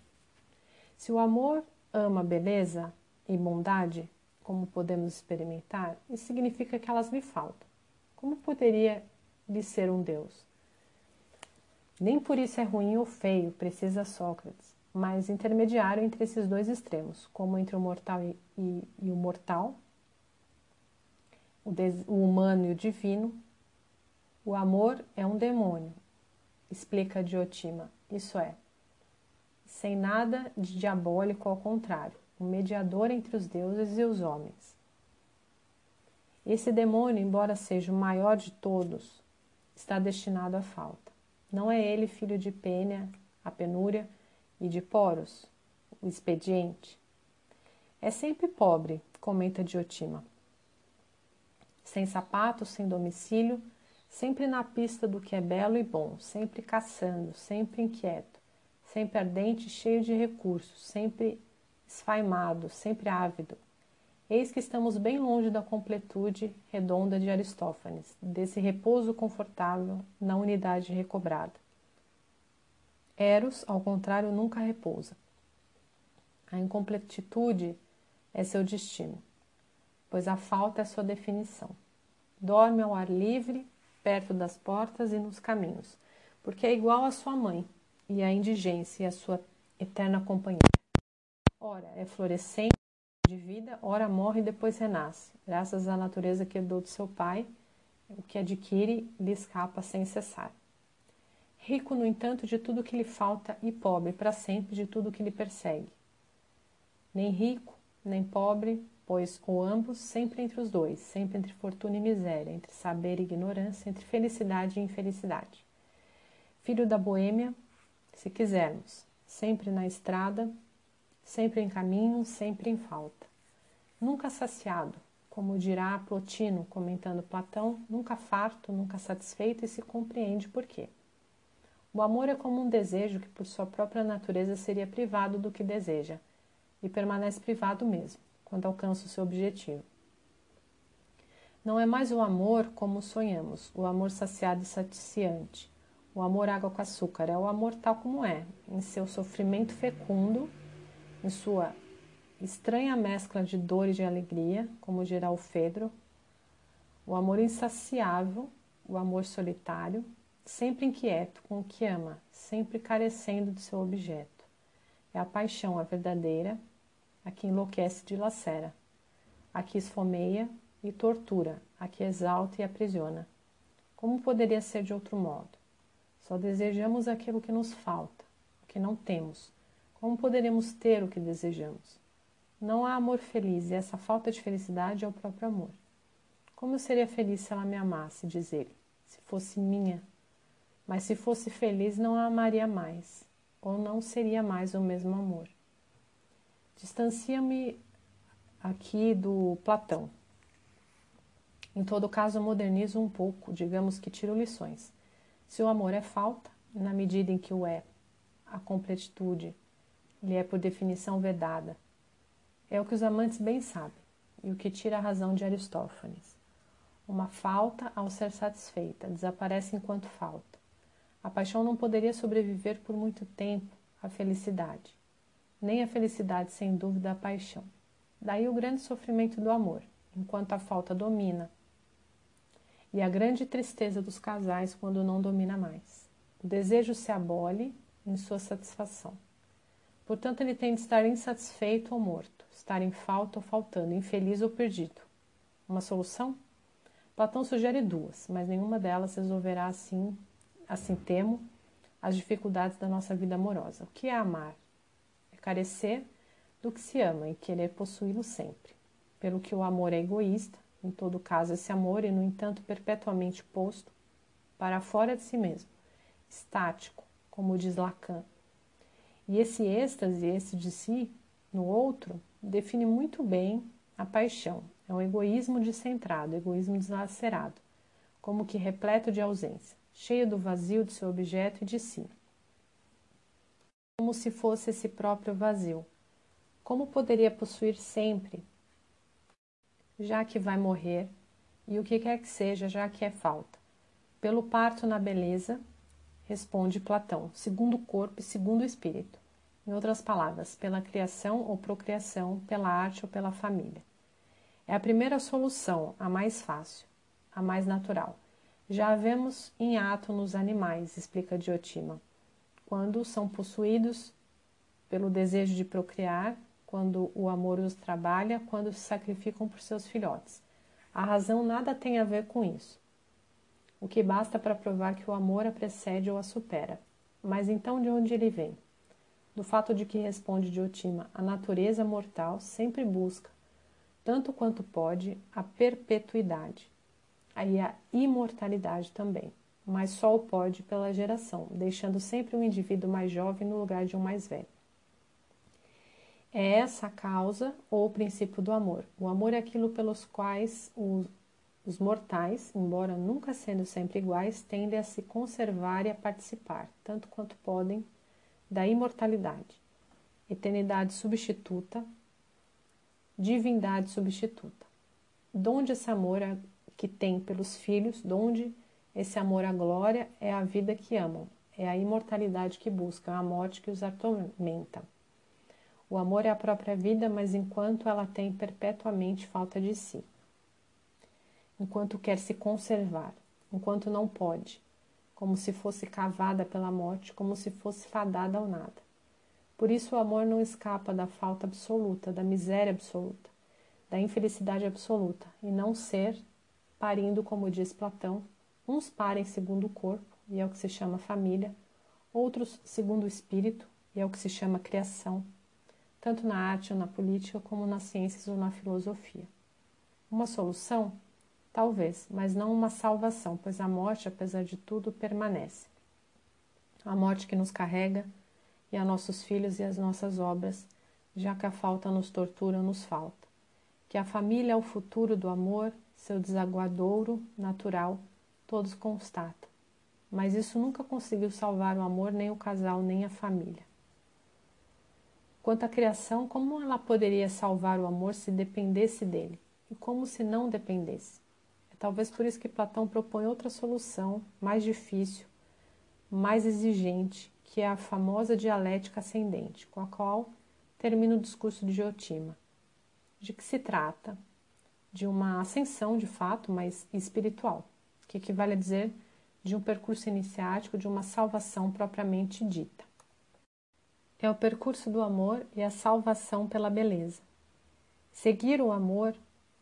Se o amor ama beleza e bondade, como podemos experimentar, isso significa que elas lhe faltam. Como poderia lhe ser um Deus? Nem por isso é ruim ou feio, precisa Sócrates, mas intermediário entre esses dois extremos, como entre o mortal e, e, e o mortal, o, des, o humano e o divino. O amor é um demônio, explica Diotima. Isso é, sem nada de diabólico ao contrário, um mediador entre os deuses e os homens. Esse demônio, embora seja o maior de todos, está destinado à falta. Não é ele filho de Pênia, a penúria, e de Poros, o expediente. É sempre pobre, comenta Diotima. Sem sapatos, sem domicílio, sempre na pista do que é belo e bom, sempre caçando, sempre inquieto, sempre ardente cheio de recursos, sempre esfaimado, sempre ávido. Eis que estamos bem longe da completude redonda de Aristófanes, desse repouso confortável na unidade recobrada. Eros, ao contrário, nunca repousa. A incompletitude é seu destino, pois a falta é sua definição. Dorme ao ar livre, perto das portas e nos caminhos, porque é igual à sua mãe, e à indigência e à sua eterna companheira. Ora, é florescente de vida, ora morre e depois renasce, graças à natureza que herdou de seu pai, o que adquire lhe escapa sem cessar. Rico, no entanto, de tudo que lhe falta e pobre para sempre de tudo que lhe persegue. Nem rico, nem pobre, pois ou ambos, sempre entre os dois, sempre entre fortuna e miséria, entre saber e ignorância, entre felicidade e infelicidade. Filho da boêmia, se quisermos, sempre na estrada, sempre em caminho, sempre em falta. Nunca saciado, como dirá Plotino, comentando Platão, nunca farto, nunca satisfeito e se compreende por quê. O amor é como um desejo que, por sua própria natureza, seria privado do que deseja, e permanece privado mesmo, quando alcança o seu objetivo. Não é mais o amor como sonhamos, o amor saciado e saciante, o amor água com açúcar, é o amor tal como é, em seu sofrimento fecundo em sua estranha mescla de dor e de alegria, como dirá o Fedro, o amor insaciável, o amor solitário, sempre inquieto com o que ama, sempre carecendo de seu objeto. É a paixão a verdadeira, a que enlouquece e dilacera, a que esfomeia e tortura, a que exalta e aprisiona. Como poderia ser de outro modo? Só desejamos aquilo que nos falta, o que não temos, como poderemos ter o que desejamos? Não há amor feliz e essa falta de felicidade é o próprio amor. Como eu seria feliz se ela me amasse, diz ele, se fosse minha? Mas se fosse feliz, não a amaria mais, ou não seria mais o mesmo amor. Distancia-me aqui do Platão. Em todo caso, modernizo um pouco, digamos que tiro lições. Se o amor é falta, na medida em que o é a completitude lhe é por definição vedada. É o que os amantes bem sabem, e o que tira a razão de Aristófanes. Uma falta, ao ser satisfeita, desaparece enquanto falta. A paixão não poderia sobreviver por muito tempo à felicidade, nem a felicidade sem dúvida à paixão. Daí o grande sofrimento do amor, enquanto a falta domina, e a grande tristeza dos casais quando não domina mais. O desejo se abole em sua satisfação. Portanto, ele tem de estar insatisfeito ou morto, estar em falta ou faltando, infeliz ou perdido. Uma solução? Platão sugere duas, mas nenhuma delas resolverá assim, assim temo, as dificuldades da nossa vida amorosa. O que é amar? É carecer do que se ama e querer possuí-lo sempre. Pelo que o amor é egoísta, em todo caso esse amor é, no entanto, perpetuamente posto para fora de si mesmo, estático, como diz Lacan, e esse êxtase, esse de si, no outro, define muito bem a paixão. É um egoísmo descentrado, egoísmo deslacerado, como que repleto de ausência, cheio do vazio de seu objeto e de si. como se fosse esse próprio vazio. Como poderia possuir sempre, já que vai morrer, e o que quer que seja, já que é falta? Pelo parto na beleza, responde Platão, segundo o corpo e segundo o espírito. Em outras palavras, pela criação ou procriação, pela arte ou pela família. É a primeira solução, a mais fácil, a mais natural. Já a vemos em ato nos animais, explica Diotima, quando são possuídos pelo desejo de procriar, quando o amor os trabalha, quando se sacrificam por seus filhotes. A razão nada tem a ver com isso. O que basta para provar que o amor a precede ou a supera. Mas então de onde ele vem? do fato de que responde Diotima, a natureza mortal sempre busca, tanto quanto pode, a perpetuidade. Aí a imortalidade também, mas só o pode pela geração, deixando sempre um indivíduo mais jovem no lugar de um mais velho. É essa a causa ou o princípio do amor. O amor é aquilo pelos quais os, os mortais, embora nunca sendo sempre iguais, tendem a se conservar e a participar, tanto quanto podem, da imortalidade, eternidade substituta, divindade substituta. Donde esse amor é que tem pelos filhos, donde esse amor à glória é a vida que amam, é a imortalidade que buscam, a morte que os atormenta. O amor é a própria vida, mas enquanto ela tem perpetuamente falta de si, enquanto quer se conservar, enquanto não pode, como se fosse cavada pela morte, como se fosse fadada ao nada. Por isso o amor não escapa da falta absoluta, da miséria absoluta, da infelicidade absoluta, e não ser, parindo, como diz Platão, uns parem segundo o corpo, e é o que se chama família, outros segundo o espírito, e é o que se chama criação, tanto na arte ou na política, como nas ciências ou na filosofia. Uma solução Talvez, mas não uma salvação, pois a morte, apesar de tudo, permanece. A morte que nos carrega e a nossos filhos e as nossas obras, já que a falta nos tortura, nos falta. Que a família é o futuro do amor, seu desaguadouro natural, todos constatam. Mas isso nunca conseguiu salvar o amor, nem o casal, nem a família. Quanto à criação, como ela poderia salvar o amor se dependesse dele? E como se não dependesse? Talvez por isso que Platão propõe outra solução, mais difícil, mais exigente, que é a famosa dialética ascendente, com a qual termina o discurso de Diotima. De que se trata? De uma ascensão de fato, mas espiritual, que equivale a dizer de um percurso iniciático, de uma salvação propriamente dita. É o percurso do amor e a salvação pela beleza. Seguir o amor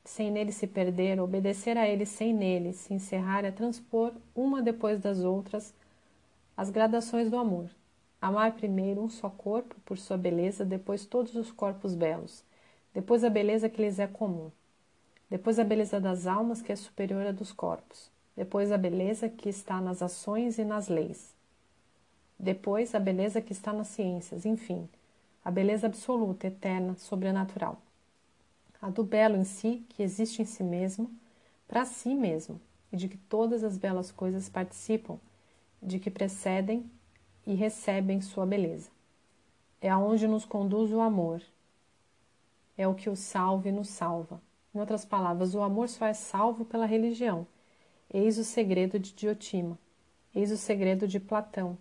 sem nele se perder, obedecer a ele sem nele se encerrar é transpor, uma depois das outras, as gradações do amor. Amar primeiro um só corpo por sua beleza, depois todos os corpos belos, depois a beleza que lhes é comum, depois a beleza das almas que é superior à dos corpos, depois a beleza que está nas ações e nas leis, depois a beleza que está nas ciências, enfim, a beleza absoluta, eterna, sobrenatural a do belo em si, que existe em si mesmo, para si mesmo, e de que todas as belas coisas participam, de que precedem e recebem sua beleza. É aonde nos conduz o amor. É o que o salva e nos salva. Em outras palavras, o amor só é salvo pela religião. Eis o segredo de Diotima. Eis o segredo de Platão.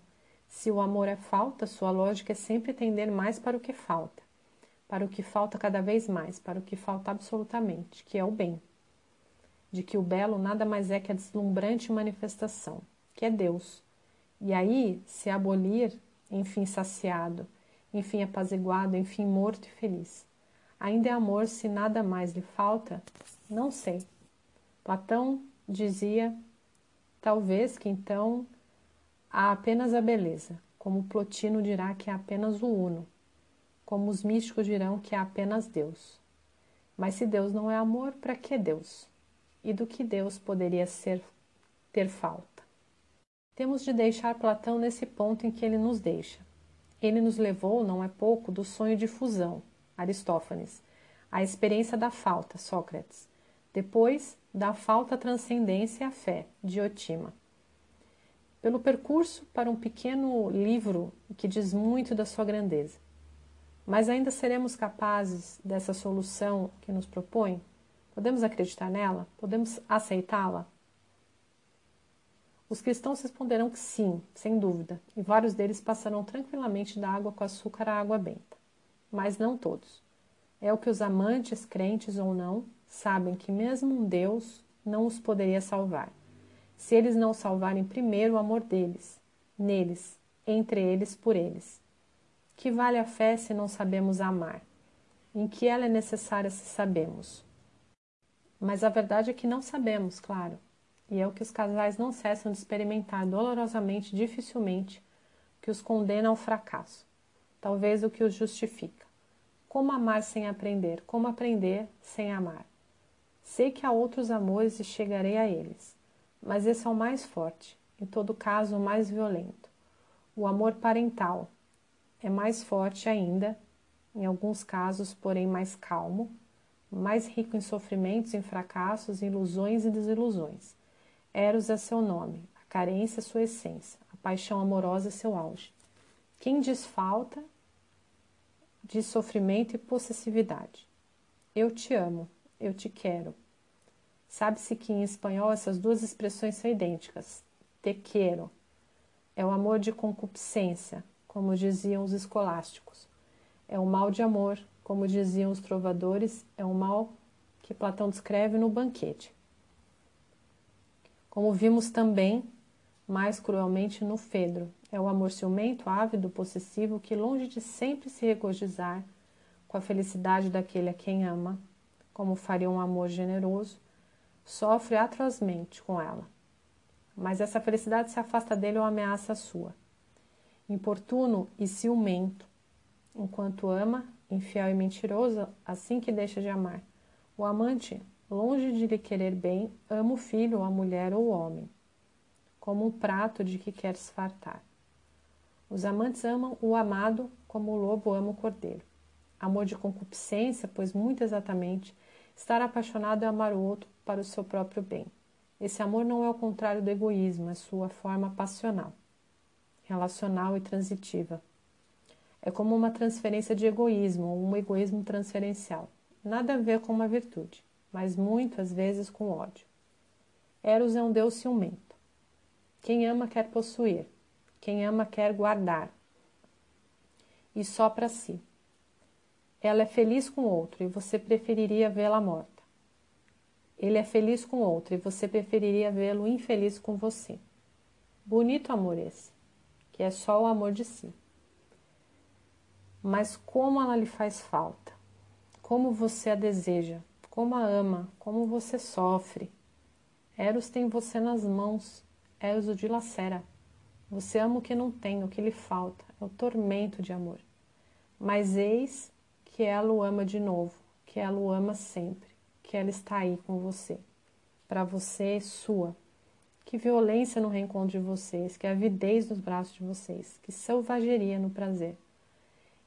Se o amor é falta, sua lógica é sempre tender mais para o que falta para o que falta cada vez mais, para o que falta absolutamente, que é o bem. De que o belo nada mais é que a deslumbrante manifestação, que é Deus. E aí, se abolir, enfim saciado, enfim apaziguado, enfim morto e feliz. Ainda é amor se nada mais lhe falta? Não sei. Platão dizia, talvez que então há apenas a beleza, como Plotino dirá que há apenas o uno, como os místicos dirão que há apenas Deus. Mas se Deus não é amor, para que Deus? E do que Deus poderia ser ter falta? Temos de deixar Platão nesse ponto em que ele nos deixa. Ele nos levou, não é pouco, do sonho de fusão, Aristófanes, à experiência da falta, pelo percurso para um pequeno livro que diz muito da sua grandeza. Mas ainda seremos capazes dessa solução que nos propõe? Podemos acreditar nela? Podemos aceitá-la? Os cristãos responderão que sim, sem dúvida, e vários deles passarão tranquilamente da água com açúcar à água benta. Mas não todos. É o que os amantes, crentes ou não, sabem que mesmo um Deus não os poderia salvar, se eles não salvarem primeiro o amor deles, neles, entre eles, por eles. Que vale a fé se não sabemos amar? Em que ela é necessária se sabemos? Mas a verdade é que não sabemos, claro. E é o que os casais não cessam de experimentar dolorosamente, dificilmente, que os condena ao fracasso, talvez o que os justifica. Como amar sem aprender? Como aprender sem amar? Sei que há outros amores e chegarei a eles, mas esse é o mais forte, em todo caso, o mais violento. O amor parental é mais forte ainda, em alguns casos, porém mais calmo, mais rico em sofrimentos, em fracassos, em ilusões e desilusões Eros é seu nome, a carência é sua essência, a paixão amorosa é seu auge. Quem diz falta, diz sofrimento e possessividade. Eu te amo, eu te quero. Sabe-se que em espanhol essas duas expressões são idênticas. Te quero é o amor de concupiscência, como diziam os escolásticos. É o mal de amor, como diziam os trovadores, é o mal que Platão descreve no banquete como vimos também mais cruelmente no Fedro. É o amor ciumento, ávido, possessivo, que longe de sempre se regozijar com a felicidade daquele a quem ama, como faria um amor generoso, sofre atrozmente com ela. Mas essa felicidade se afasta dele ou ameaça a sua. Importuno e ciumento, enquanto ama, infiel e mentiroso, assim que deixa de amar. O amante longe de lhe querer bem, ama o filho, a mulher ou o homem, como um prato de que quer se fartar. Os amantes amam o amado como o lobo ama o cordeiro. Amor de concupiscência, pois muito exatamente, estar apaixonado é amar o outro para o seu próprio bem. Esse amor não é o contrário do egoísmo, é sua forma passional, relacional e transitiva. É como uma transferência de egoísmo, ou um egoísmo transferencial. Nada a ver com uma virtude mas muitas vezes com ódio. Eros é um deus ciumento. Quem ama quer possuir, quem ama quer guardar. E só para si. Ela é feliz com outro e você preferiria vê-la morta. Ele é feliz com outro e você preferiria vê-lo infeliz com você. Bonito amor esse, que é só o amor de si. Mas como ela lhe faz falta, como você a deseja, como a ama, como você sofre. Eros tem você nas mãos, Eros o dilacera. Você ama o que não tem, o que lhe falta, é o tormento de amor. Mas eis que ela o ama de novo, que ela o ama sempre, que ela está aí com você. Para você, sua. Que violência no reencontro de vocês, que avidez nos braços de vocês, que selvageria no prazer.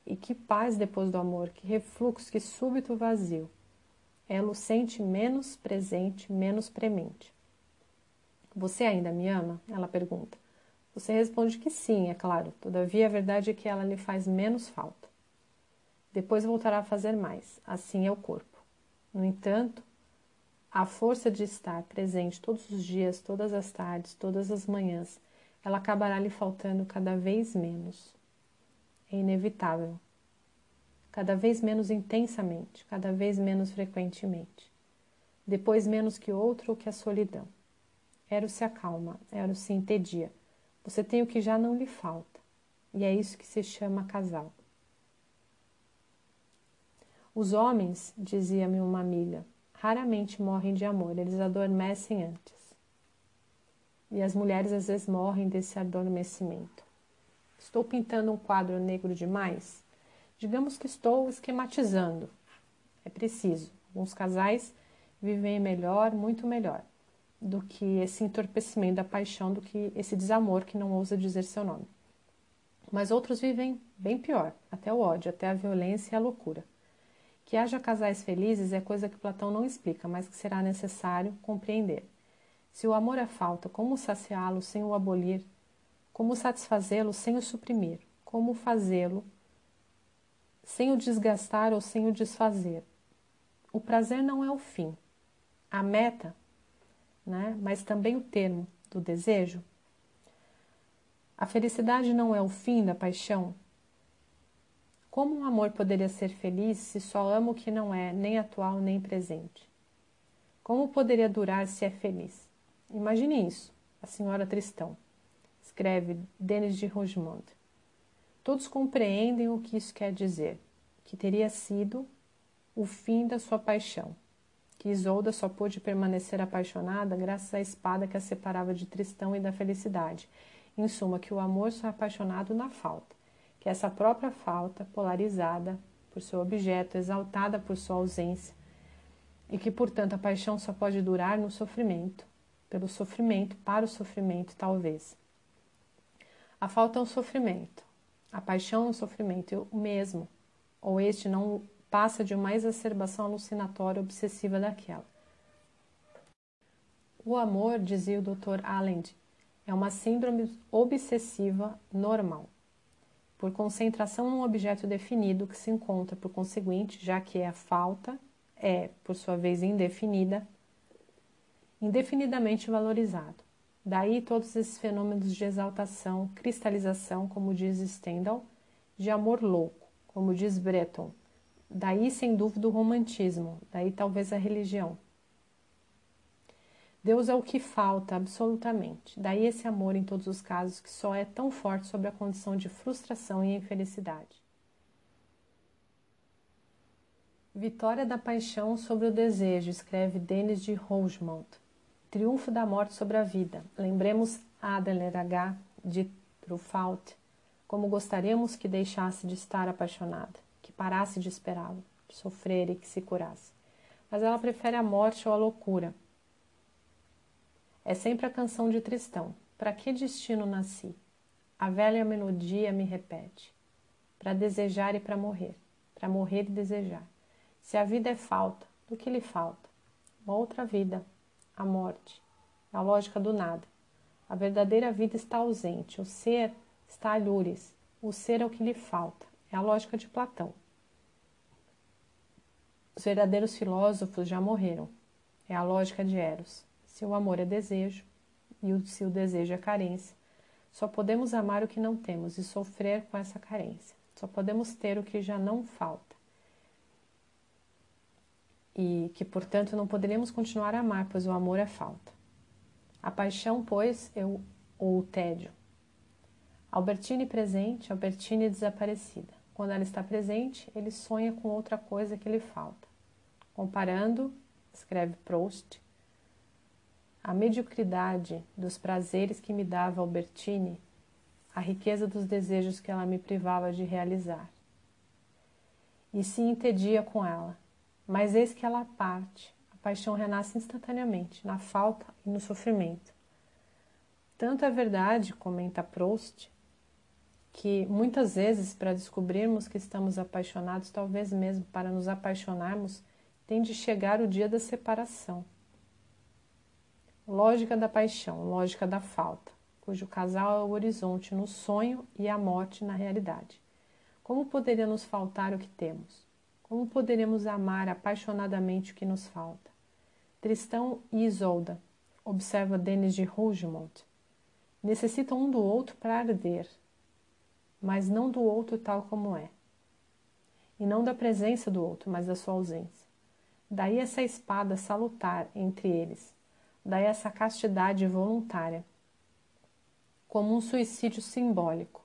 E que paz depois do amor, que refluxo, que súbito vazio ela o sente menos presente, menos premente. Você ainda me ama? Ela pergunta. Você responde que sim, é claro. Todavia, a verdade é que ela lhe faz menos falta. Depois voltará a fazer mais. Assim é o corpo. No entanto, a força de estar presente todos os dias, todas as tardes, todas as manhãs, ela acabará lhe faltando cada vez menos. É inevitável cada vez menos intensamente, cada vez menos frequentemente. Depois menos que outro ou que a solidão. Ero se acalma, Ero se entedia. Você tem o que já não lhe falta. E é isso que se chama casal. Os homens, dizia-me uma amiga, raramente morrem de amor, eles adormecem antes. E as mulheres às vezes morrem desse adormecimento. Estou pintando um quadro negro demais? Digamos que estou esquematizando. É preciso. Alguns casais vivem melhor, muito melhor, do que esse entorpecimento da paixão, do que esse desamor que não ousa dizer seu nome. Mas outros vivem bem pior, até o ódio, até a violência e a loucura. Que haja casais felizes é coisa que Platão não explica, mas que será necessário compreender. Se o amor é falta, como saciá-lo sem o abolir, Como satisfazê-lo sem o suprimir? Como fazê-lo sem o desgastar ou sem o desfazer? O prazer não é o fim, a meta, né? mas também o termo do desejo. A felicidade não é o fim da paixão? Como um amor poderia ser feliz se só ama o que não é nem atual nem presente? Como poderia durar se é feliz? Imagine isso, a senhora Tristão escreve Denis de Rougemont. Todos compreendem o que isso quer dizer, que teria sido o fim da sua paixão, que Isolda só pôde permanecer apaixonada graças à espada que a separava de Tristão e da felicidade. Em suma, que o amor só é apaixonado na falta, que essa própria falta, polarizada por seu objeto, exaltada por sua ausência, e que, portanto, a paixão só pode durar no sofrimento, pelo sofrimento, para o sofrimento, talvez. A falta é um sofrimento. A paixão é um sofrimento o mesmo, ou este não passa de uma exacerbação alucinatória obsessiva daquela. O amor, dizia o Dr. Allend, é uma síndrome obsessiva normal, por concentração num objeto definido que se encontra, por conseguinte, já que é a falta, é, por sua vez, indefinida, indefinidamente valorizado. Daí todos esses fenômenos de exaltação, cristalização, como diz Stendhal, de amor louco, como diz Breton. Daí, sem dúvida, o romantismo, daí talvez a religião. Deus é o que falta, absolutamente. Daí esse amor em todos os casos que só é tão forte sobre a condição de frustração e infelicidade. Vitória da paixão sobre o desejo, escreve Denis de Rougemont. Triunfo da morte sobre a vida. Lembremos Adler H. de Truffaut, como gostaríamos que deixasse de estar apaixonada, que parasse de esperá-lo, sofrer e que se curasse. Mas ela prefere a morte ou a loucura. É sempre a canção de Tristão. Para que destino nasci? A velha melodia me repete. Para desejar e para morrer. Para morrer e desejar. Se a vida é falta, do que lhe falta? Uma outra vida, a morte, a lógica do nada. A verdadeira vida está ausente, o ser está alhures, o ser é o que lhe falta, é a lógica de Platão. Os verdadeiros filósofos já morreram, é a lógica de Eros. Se o amor é desejo e se o desejo é carência, só podemos amar o que não temos e sofrer com essa carência. Só podemos ter o que já não falta e que, portanto, não poderíamos continuar a amar, pois o amor é falta. A paixão, pois, é o, ou o tédio. Albertine presente, Albertine desaparecida. Quando ela está presente, ele sonha com outra coisa que lhe falta. Comparando, escreve Proust, a mediocridade dos prazeres que me dava Albertine, a riqueza dos desejos que ela me privava de realizar. E se entedia com ela, mas eis que ela parte, a paixão renasce instantaneamente, na falta e no sofrimento. Tanto é verdade, comenta Proust, que muitas vezes para descobrirmos que estamos apaixonados, talvez mesmo para nos apaixonarmos, tem de chegar o dia da separação. Lógica da paixão, lógica da falta, cujo casal é o horizonte no sonho e a morte na realidade. Como poderia nos faltar o que temos? Como poderemos amar apaixonadamente o que nos falta? Tristão e Isolda, observa Denis de Rougemont, necessitam um do outro para arder, mas não do outro tal como é. E não da presença do outro, mas da sua ausência. Daí essa espada salutar entre eles, daí essa castidade voluntária, como um suicídio simbólico.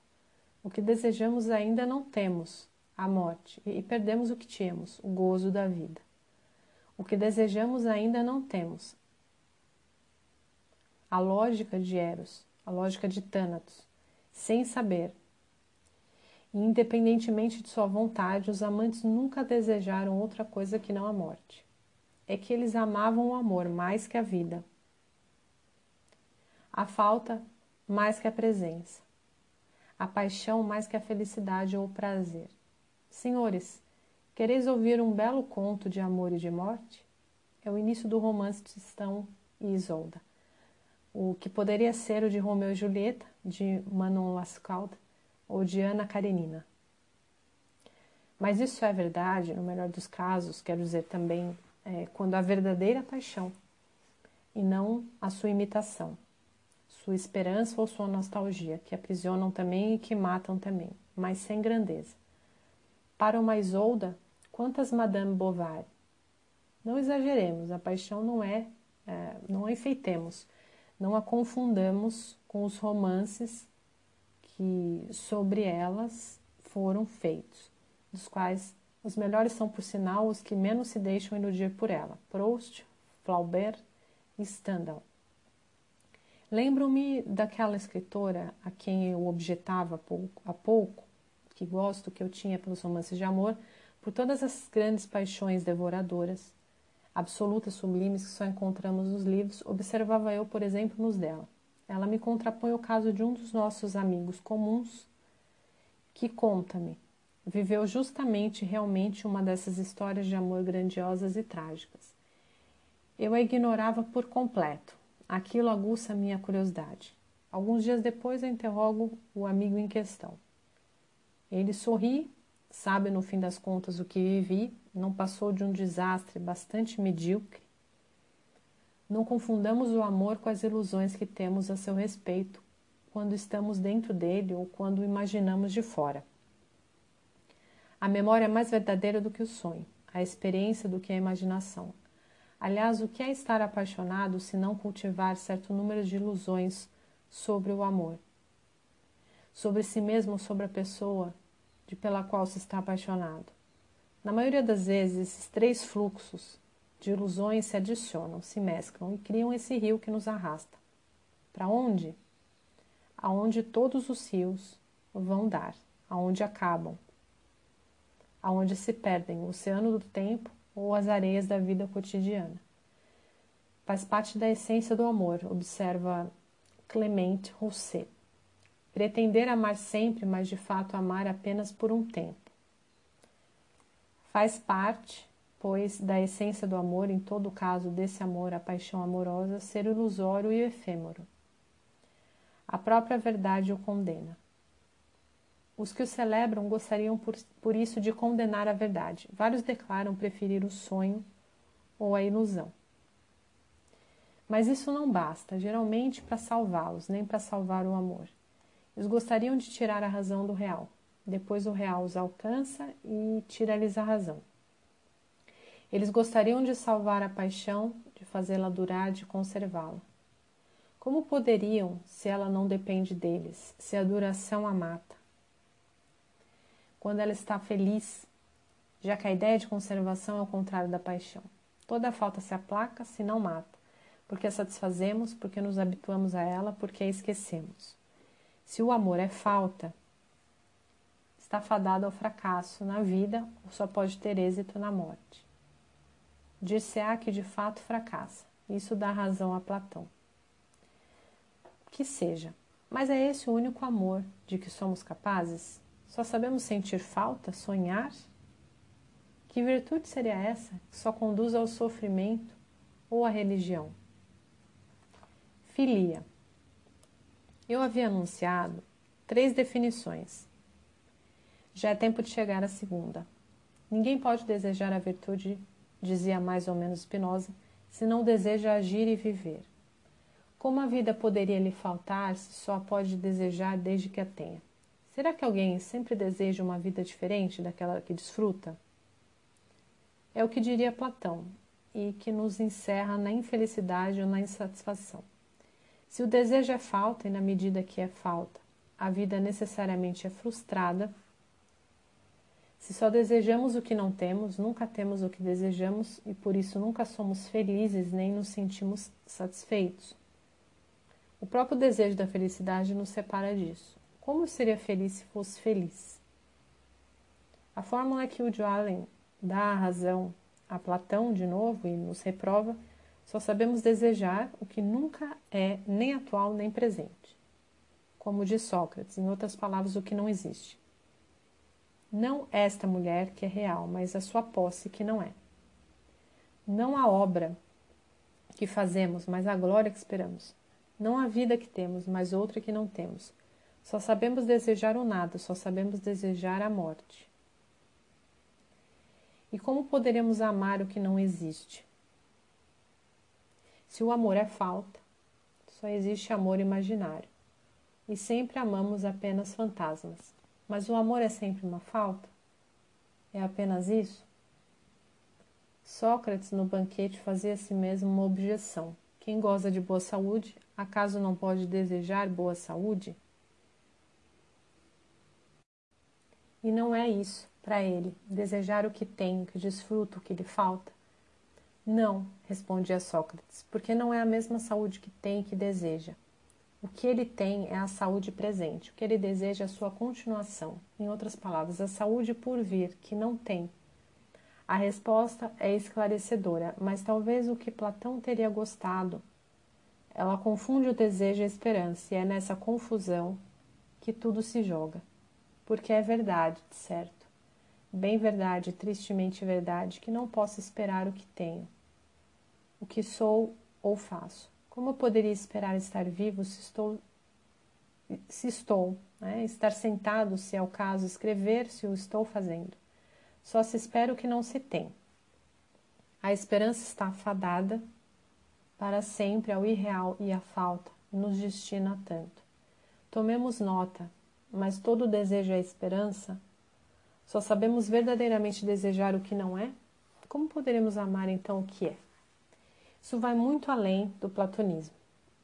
O que desejamos ainda não temos, a morte e perdemos o que tínhamos, o gozo da vida. O que desejamos ainda não temos. A lógica de Eros, a lógica de Thanatos, sem saber. E independentemente de sua vontade, os amantes nunca desejaram outra coisa que não a morte. É que eles amavam o amor mais que a vida. A falta mais que a presença. A paixão mais que a felicidade ou o prazer. Senhores, quereis ouvir um belo conto de amor e de morte? É o início do romance de Tristão e Isolda. o que poderia ser o de Romeu e Julieta, de Manon Lescaut ou de Ana Karenina. Mas isso é verdade, no melhor dos casos, quero dizer também, é, quando a verdadeira paixão e não a sua imitação, sua esperança ou sua nostalgia, que aprisionam também e que matam também, mas sem grandeza. Para uma Isolda, quantas Madame Bovary? Não exageremos, a paixão não é, é não a enfeitemos, não a confundamos com os romances que sobre elas foram feitos, dos quais os melhores são, por sinal, os que menos se deixam iludir por ela: Proust, Flaubert e Stendhal. Lembro-me daquela escritora a quem eu objetava há pouco, que gosto que eu tinha pelos romances de amor, por todas as grandes paixões devoradoras, absolutas, sublimes que só encontramos nos livros, observava eu, por exemplo, nos dela. Ela me contrapõe o caso de um dos nossos amigos comuns, que conta-me, viveu justamente realmente uma dessas histórias de amor grandiosas e trágicas. Eu a ignorava por completo. Aquilo aguça minha curiosidade. Alguns dias depois eu interrogo o amigo em questão. Ele sorri, sabe no fim das contas o que vivi, não passou de um desastre bastante medíocre. Não confundamos o amor com as ilusões que temos a seu respeito quando estamos dentro dele ou quando o imaginamos de fora. A memória é mais verdadeira do que o sonho, a experiência do que a imaginação. Aliás, o que é estar apaixonado se não cultivar certo número de ilusões sobre o amor? Sobre si mesmo, sobre a pessoa de pela qual se está apaixonado. Na maioria das vezes, esses três fluxos de ilusões se adicionam, se mesclam e criam esse rio que nos arrasta. Para onde? Aonde todos os rios vão dar, aonde acabam, aonde se perdem o oceano do tempo ou as areias da vida cotidiana. Faz parte da essência do amor, observa Clement Rousset. Pretender amar sempre, mas de fato amar apenas por um tempo. Faz parte, pois, da essência do amor, em todo caso desse amor, a paixão amorosa, ser ilusório e efêmero. A própria verdade o condena. Os que o celebram gostariam por, por isso de condenar a verdade. Vários declaram preferir o sonho ou a ilusão. Mas isso não basta, geralmente para salvá-los, nem para salvar o amor. Eles gostariam de tirar a razão do real. Depois o real os alcança e tira-lhes a razão. Eles gostariam de salvar a paixão, de fazê-la durar, de conservá-la. Como poderiam, se ela não depende deles, se a duração a mata? Quando ela está feliz, já que a ideia de conservação é o contrário da paixão. Toda falta se aplaca, se não mata, porque a satisfazemos, porque nos habituamos a ela, porque a esquecemos. Se o amor é falta, está fadado ao fracasso na vida ou só pode ter êxito na morte. Dir-se-á que de fato fracassa. Isso dá razão a Platão. Que seja, mas é esse o único amor de que somos capazes? Só sabemos sentir falta, sonhar? Que virtude seria essa que só conduz ao sofrimento ou à religião? Filia. Eu havia anunciado três definições. Já é tempo de chegar à segunda. Ninguém pode desejar a virtude, dizia mais ou menos Spinoza, se não deseja agir e viver. Como a vida poderia lhe faltar se só pode desejar desde que a tenha? Será que alguém sempre deseja uma vida diferente daquela que desfruta? É o que diria Platão, e que nos encerra na infelicidade ou na insatisfação. Se o desejo é falta, e na medida que é falta, a vida necessariamente é frustrada, se só desejamos o que não temos, nunca temos o que desejamos e por isso nunca somos felizes nem nos sentimos satisfeitos. O próprio desejo da felicidade nos separa disso. Como eu seria feliz se fosse feliz? A fórmula que o Allen dá a razão a Platão de novo e nos reprova só sabemos desejar o que nunca é nem atual nem presente. Como diz Sócrates, em outras palavras, o que não existe. Não esta mulher que é real, mas a sua posse que não é. Não a obra que fazemos, mas a glória que esperamos. Não a vida que temos, mas outra que não temos. Só sabemos desejar o nada, só sabemos desejar a morte. E como poderemos amar o que não existe? Se o amor é falta, só existe amor imaginário. E sempre amamos apenas fantasmas. Mas o amor é sempre uma falta? É apenas isso? Sócrates, no banquete, fazia a si mesmo uma objeção. Quem goza de boa saúde, acaso não pode desejar boa saúde? E não é isso, para ele, desejar o que tem, que desfruta o que lhe falta. Não, respondia Sócrates, porque não é a mesma saúde que tem e que deseja. O que ele tem é a saúde presente, o que ele deseja é a sua continuação. Em outras palavras, a saúde por vir, que não tem. A resposta é esclarecedora, mas talvez o que Platão teria gostado. Ela confunde o desejo e a esperança, e é nessa confusão que tudo se joga. Porque é verdade, certo? Bem verdade, tristemente verdade, que não posso esperar o que tenho, o que sou ou faço. Como eu poderia esperar estar vivo se estou, se estou, né? estar sentado, se é o caso, escrever se o estou fazendo? Só se espera o que não se tem. A esperança está afadada para sempre ao irreal e à falta, nos destina tanto. Tomemos nota, mas todo desejo é esperança só sabemos verdadeiramente desejar o que não é? Como poderemos amar então o que é? Isso vai muito além do platonismo.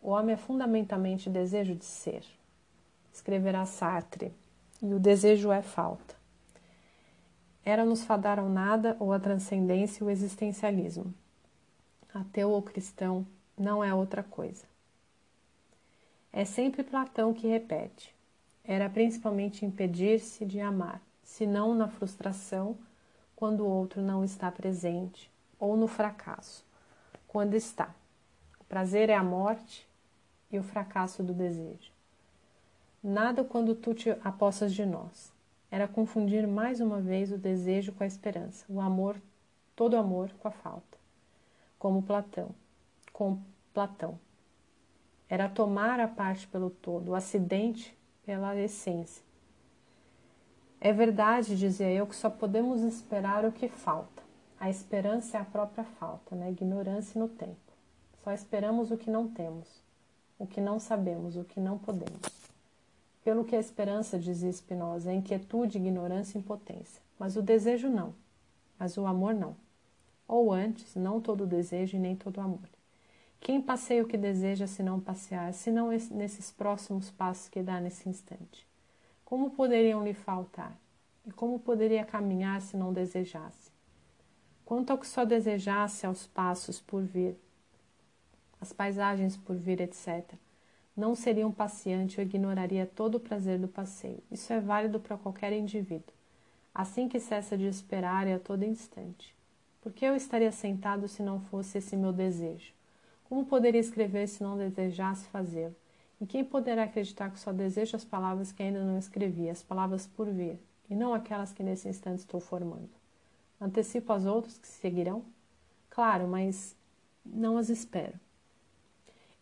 O homem é fundamentalmente desejo de ser. Escreverá Sartre. E o desejo é falta. Era nos fadaram nada ou a transcendência e o existencialismo. Ateu ou cristão não é outra coisa. É sempre Platão que repete. Era principalmente impedir-se de amar senão na frustração, quando o outro não está presente, ou no fracasso, quando está. O prazer é a morte e o fracasso do desejo. Nada quando tu te apossas de nós. Era confundir mais uma vez o desejo com a esperança, o amor, todo amor com a falta. Como Platão, com Platão. Era tomar a parte pelo todo, o acidente pela essência é verdade, dizia eu, que só podemos esperar o que falta. A esperança é a própria falta, né? ignorância no tempo. Só esperamos o que não temos, o que não sabemos, o que não podemos. Pelo que a esperança, dizia Spinoza, é inquietude, ignorância e impotência. Mas o desejo não, mas o amor não. Ou antes, não todo desejo e nem todo amor. Quem passeia o que deseja se não passear, se não nesses próximos passos que dá nesse instante? Como poderiam lhe faltar? E como poderia caminhar se não desejasse? Quanto ao que só desejasse aos passos por vir, as paisagens por vir, etc., não seria um passeante ou ignoraria todo o prazer do passeio. Isso é válido para qualquer indivíduo. Assim que cessa de esperar é a todo instante. Por que eu estaria sentado se não fosse esse meu desejo? Como poderia escrever se não desejasse fazê-lo? E quem poderá acreditar que só desejo as palavras que ainda não escrevi, as palavras por vir, e não aquelas que nesse instante estou formando? Antecipo as outras que seguirão? Claro, mas não as espero.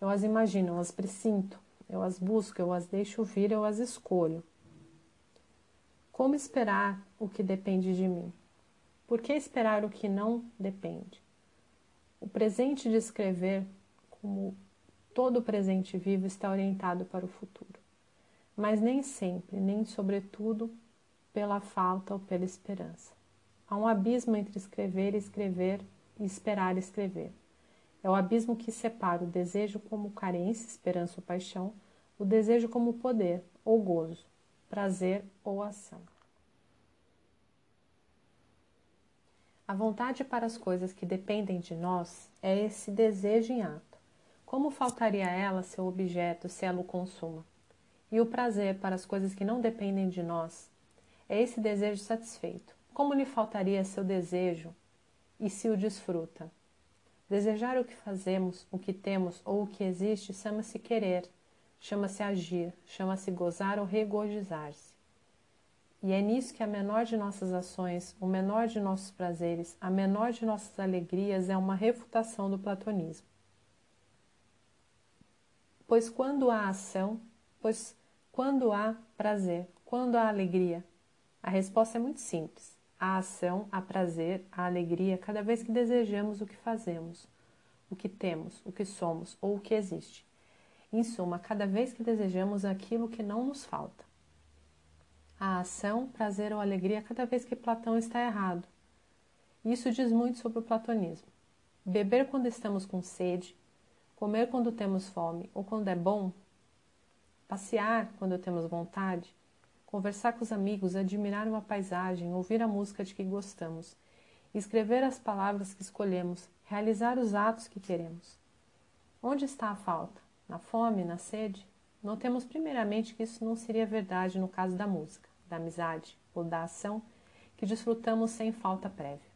Eu as imagino, eu as presinto, eu as busco, eu as deixo vir, eu as escolho. Como esperar o que depende de mim? Por que esperar o que não depende? O presente de escrever, como todo presente vivo está orientado para o futuro, mas nem sempre, nem sobretudo pela falta ou pela esperança. Há um abismo entre escrever e escrever e esperar escrever. É o abismo que separa o desejo como carência, esperança ou paixão, o desejo como poder ou gozo, prazer ou ação. A vontade para as coisas que dependem de nós é esse desejo em ato. Como faltaria a ela seu objeto se ela o consuma? E o prazer para as coisas que não dependem de nós é esse desejo satisfeito. Como lhe faltaria seu desejo e se o desfruta? Desejar o que fazemos, o que temos ou o que existe chama-se querer, chama-se agir, chama-se gozar ou regozijar-se. E é nisso que a menor de nossas ações, o menor de nossos prazeres, a menor de nossas alegrias é uma refutação do platonismo. Pois quando há ação, pois quando há prazer, quando há alegria? A resposta é muito simples. Há ação, há prazer, há alegria cada vez que desejamos o que fazemos, o que temos, o que somos ou o que existe. Em suma, cada vez que desejamos aquilo que não nos falta. A ação, prazer ou alegria cada vez que Platão está errado. Isso diz muito sobre o platonismo. Beber quando estamos com sede, comer quando temos fome ou quando é bom, passear quando temos vontade, conversar com os amigos, admirar uma paisagem, ouvir a música de que gostamos, escrever as palavras que escolhemos, realizar os atos que queremos. Onde está a falta? na fome, na sede, notemos primeiramente que isso não seria verdade no caso da música, da amizade ou da ação que desfrutamos sem falta prévia.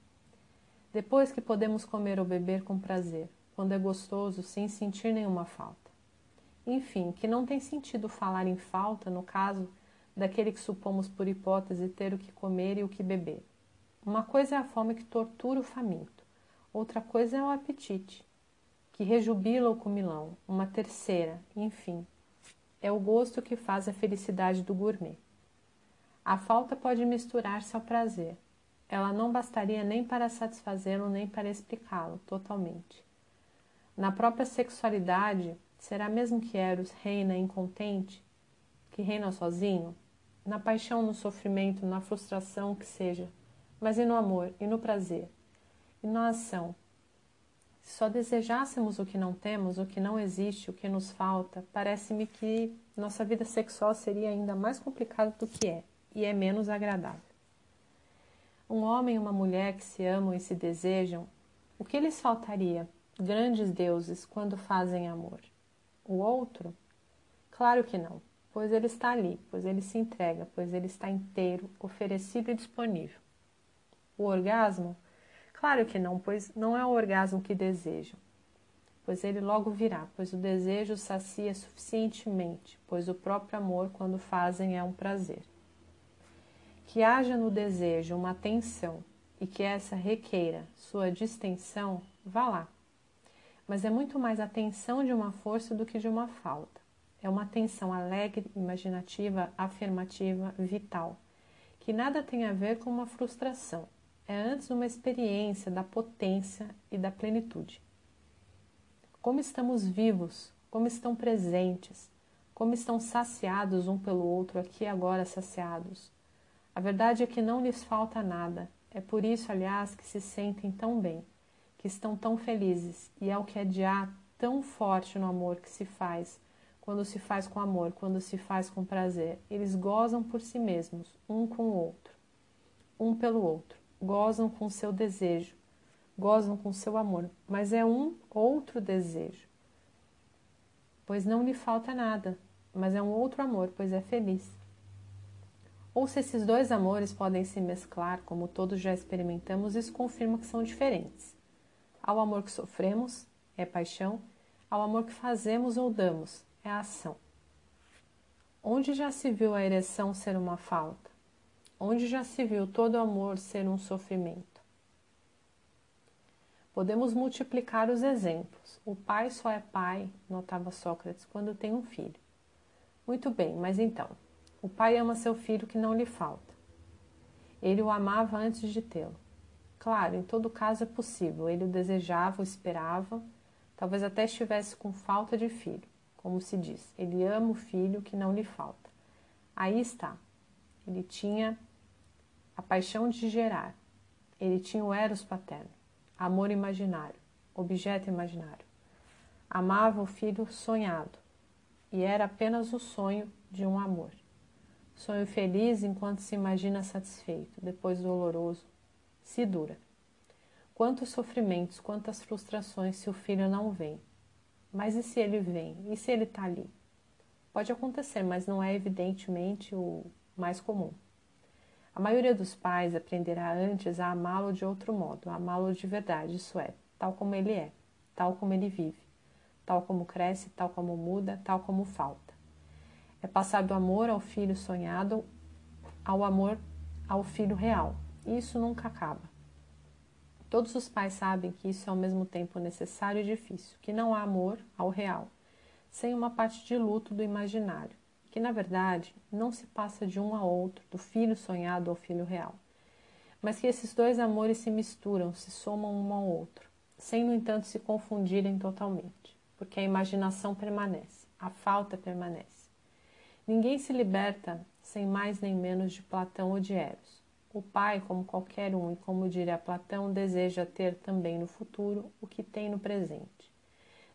Depois que podemos comer ou beber com prazer, quando é gostoso, sem sentir nenhuma falta. Enfim, que não tem sentido falar em falta no caso daquele que supomos por hipótese ter o que comer e o que beber. Uma coisa é a fome que tortura o faminto, outra coisa é o apetite, que rejubila o comilão, uma terceira, enfim. É o gosto que faz a felicidade do gourmet. A falta pode misturar-se ao prazer. Ela não bastaria nem para satisfazê-lo nem para explicá-lo totalmente. Na própria sexualidade, será mesmo que Eros reina incontente, que reina sozinho? Na paixão, no sofrimento, na frustração, que seja, mas e no amor, e no prazer, e na ação, se só desejássemos o que não temos, o que não existe, o que nos falta, parece-me que nossa vida sexual seria ainda mais complicada do que é, e é menos agradável. Um homem e uma mulher que se amam e se desejam, o que lhes faltaria, grandes deuses, quando fazem amor? O outro? Claro que não, pois ele está ali, pois ele se entrega, pois ele está inteiro, oferecido e disponível. O orgasmo? Claro que não, pois não é o orgasmo que desejam, pois ele logo virá, pois o desejo sacia suficientemente, pois o próprio amor, quando fazem, é um prazer. Que haja no desejo uma tensão e que essa requeira sua distensão, vá lá. Mas é muito mais a tensão de uma força do que de uma falta. É uma tensão alegre, imaginativa, afirmativa, vital, que nada tem a ver com uma frustração é antes uma experiência da potência e da plenitude. Como estamos vivos, como estão presentes, como estão saciados um pelo outro aqui agora saciados. A verdade é que não lhes falta nada. É por isso, aliás, que se sentem tão bem, que estão tão felizes, e é o que é de há tão forte no amor que se faz, quando se faz com amor, quando se faz com prazer. Eles gozam por si mesmos, um com o outro, um pelo outro gozam com seu desejo, gozam com seu amor, mas é um outro desejo, pois não lhe falta nada, mas é um outro amor, pois é feliz. Ou se esses dois amores podem se mesclar, como todos já experimentamos, isso confirma que são diferentes. Ao amor que sofremos, é paixão, ao amor que fazemos ou damos, é ação. Onde já se viu a ereção ser uma falta? onde já se viu todo amor ser um sofrimento. Podemos multiplicar os exemplos. O pai só é pai, notava Sócrates, quando tem um filho. Muito bem, mas então, o pai ama seu filho que não lhe falta. Ele o amava antes de tê-lo. Claro, em todo caso é possível, ele o desejava, o esperava, talvez até estivesse com falta de filho, como se diz. Ele ama o filho que não lhe falta. Aí está. Ele tinha a paixão de gerar. Ele tinha o eros paterno, amor imaginário, objeto imaginário. Amava o filho sonhado, e era apenas o sonho de um amor. Sonho feliz enquanto se imagina satisfeito, depois doloroso, se dura. Quantos sofrimentos, quantas frustrações se o filho não vem. Mas e se ele vem? E se ele está ali? Pode acontecer, mas não é evidentemente o mais comum. A maioria dos pais aprenderá antes a amá-lo de outro modo, a amá-lo de verdade, isso é, tal como ele é, tal como ele vive, tal como cresce, tal como muda, tal como falta. É passar do amor ao filho sonhado ao amor ao filho real. E isso nunca acaba. Todos os pais sabem que isso é ao mesmo tempo necessário e difícil, que não há amor ao real, sem uma parte de luto do imaginário, que na verdade não se passa de um a outro, do filho sonhado ao filho real, mas que esses dois amores se misturam, se somam um ao outro, sem no entanto se confundirem totalmente, porque a imaginação permanece, a falta permanece. Ninguém se liberta sem mais nem menos de Platão ou de Eros. O pai, como qualquer um, e como diria Platão, deseja ter também no futuro o que tem no presente.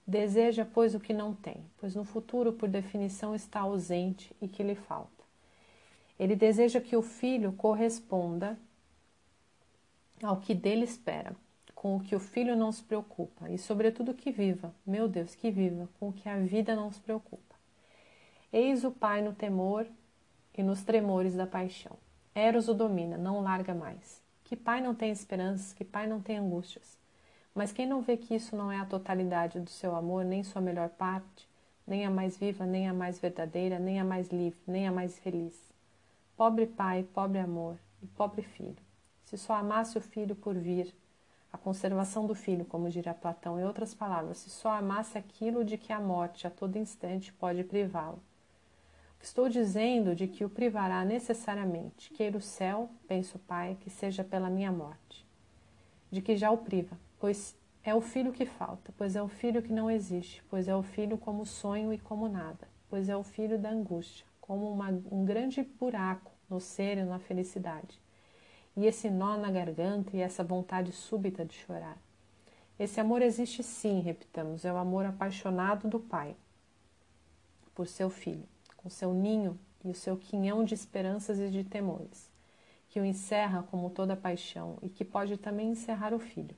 Deseja, pois, o que não tem, pois no futuro, por definição, está ausente e que lhe falta. Ele deseja que o filho corresponda ao que dele espera, com o que o filho não se preocupa, e, sobretudo, que viva, meu Deus, que viva, com o que a vida não se preocupa. Eis o pai no temor e nos tremores da paixão. Eros o domina, não larga mais. Que pai não tem esperanças, que pai não tem angústias. Mas quem não vê que isso não é a totalidade do seu amor, nem sua melhor parte, nem a mais viva, nem a mais verdadeira, nem a mais livre, nem a mais feliz? Pobre pai, pobre amor e pobre filho. Se só amasse o filho por vir, a conservação do filho, como dirá Platão, em outras palavras, se só amasse aquilo de que a morte a todo instante pode privá-lo. Estou dizendo de que o privará necessariamente, queira o céu, pensa o pai, que seja pela minha morte. De que já o priva, pois é o filho que falta, pois é o filho que não existe, pois é o filho como sonho e como nada, pois é o filho da angústia, como uma, um grande buraco no ser e na felicidade. E esse nó na garganta e essa vontade súbita de chorar. Esse amor existe sim, repitamos, é o amor apaixonado do pai por seu filho, com seu ninho e o seu quinhão de esperanças e de temores, que o encerra como toda paixão e que pode também encerrar o filho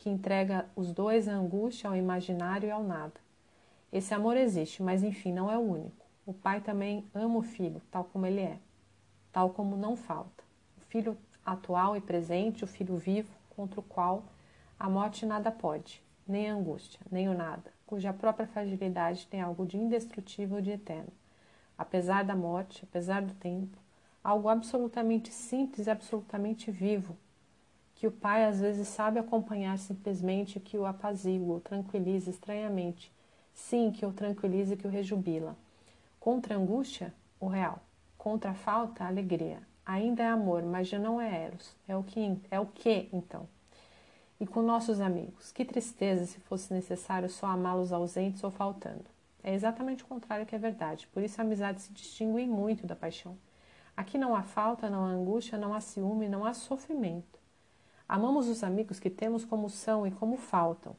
que entrega os dois à angústia, ao imaginário e ao nada. Esse amor existe, mas enfim, não é o único. O pai também ama o filho, tal como ele é, tal como não falta. O filho atual e presente, o filho vivo, contra o qual a morte nada pode, nem a angústia, nem o nada, cuja própria fragilidade tem algo de indestrutível e de eterno. Apesar da morte, apesar do tempo, algo absolutamente simples e absolutamente vivo, que o pai às vezes sabe acompanhar simplesmente que o apazigua, o tranquiliza estranhamente. Sim, que o tranquiliza e que o rejubila. Contra a angústia, o real. Contra a falta, a alegria. Ainda é amor, mas já não é eros. É o que, é o que então? E com nossos amigos, que tristeza se fosse necessário só amá-los ausentes ou faltando. É exatamente o contrário que é verdade, por isso a amizade se distingue muito da paixão. Aqui não há falta, não há angústia, não há ciúme, não há sofrimento. Amamos os amigos que temos como são e como faltam.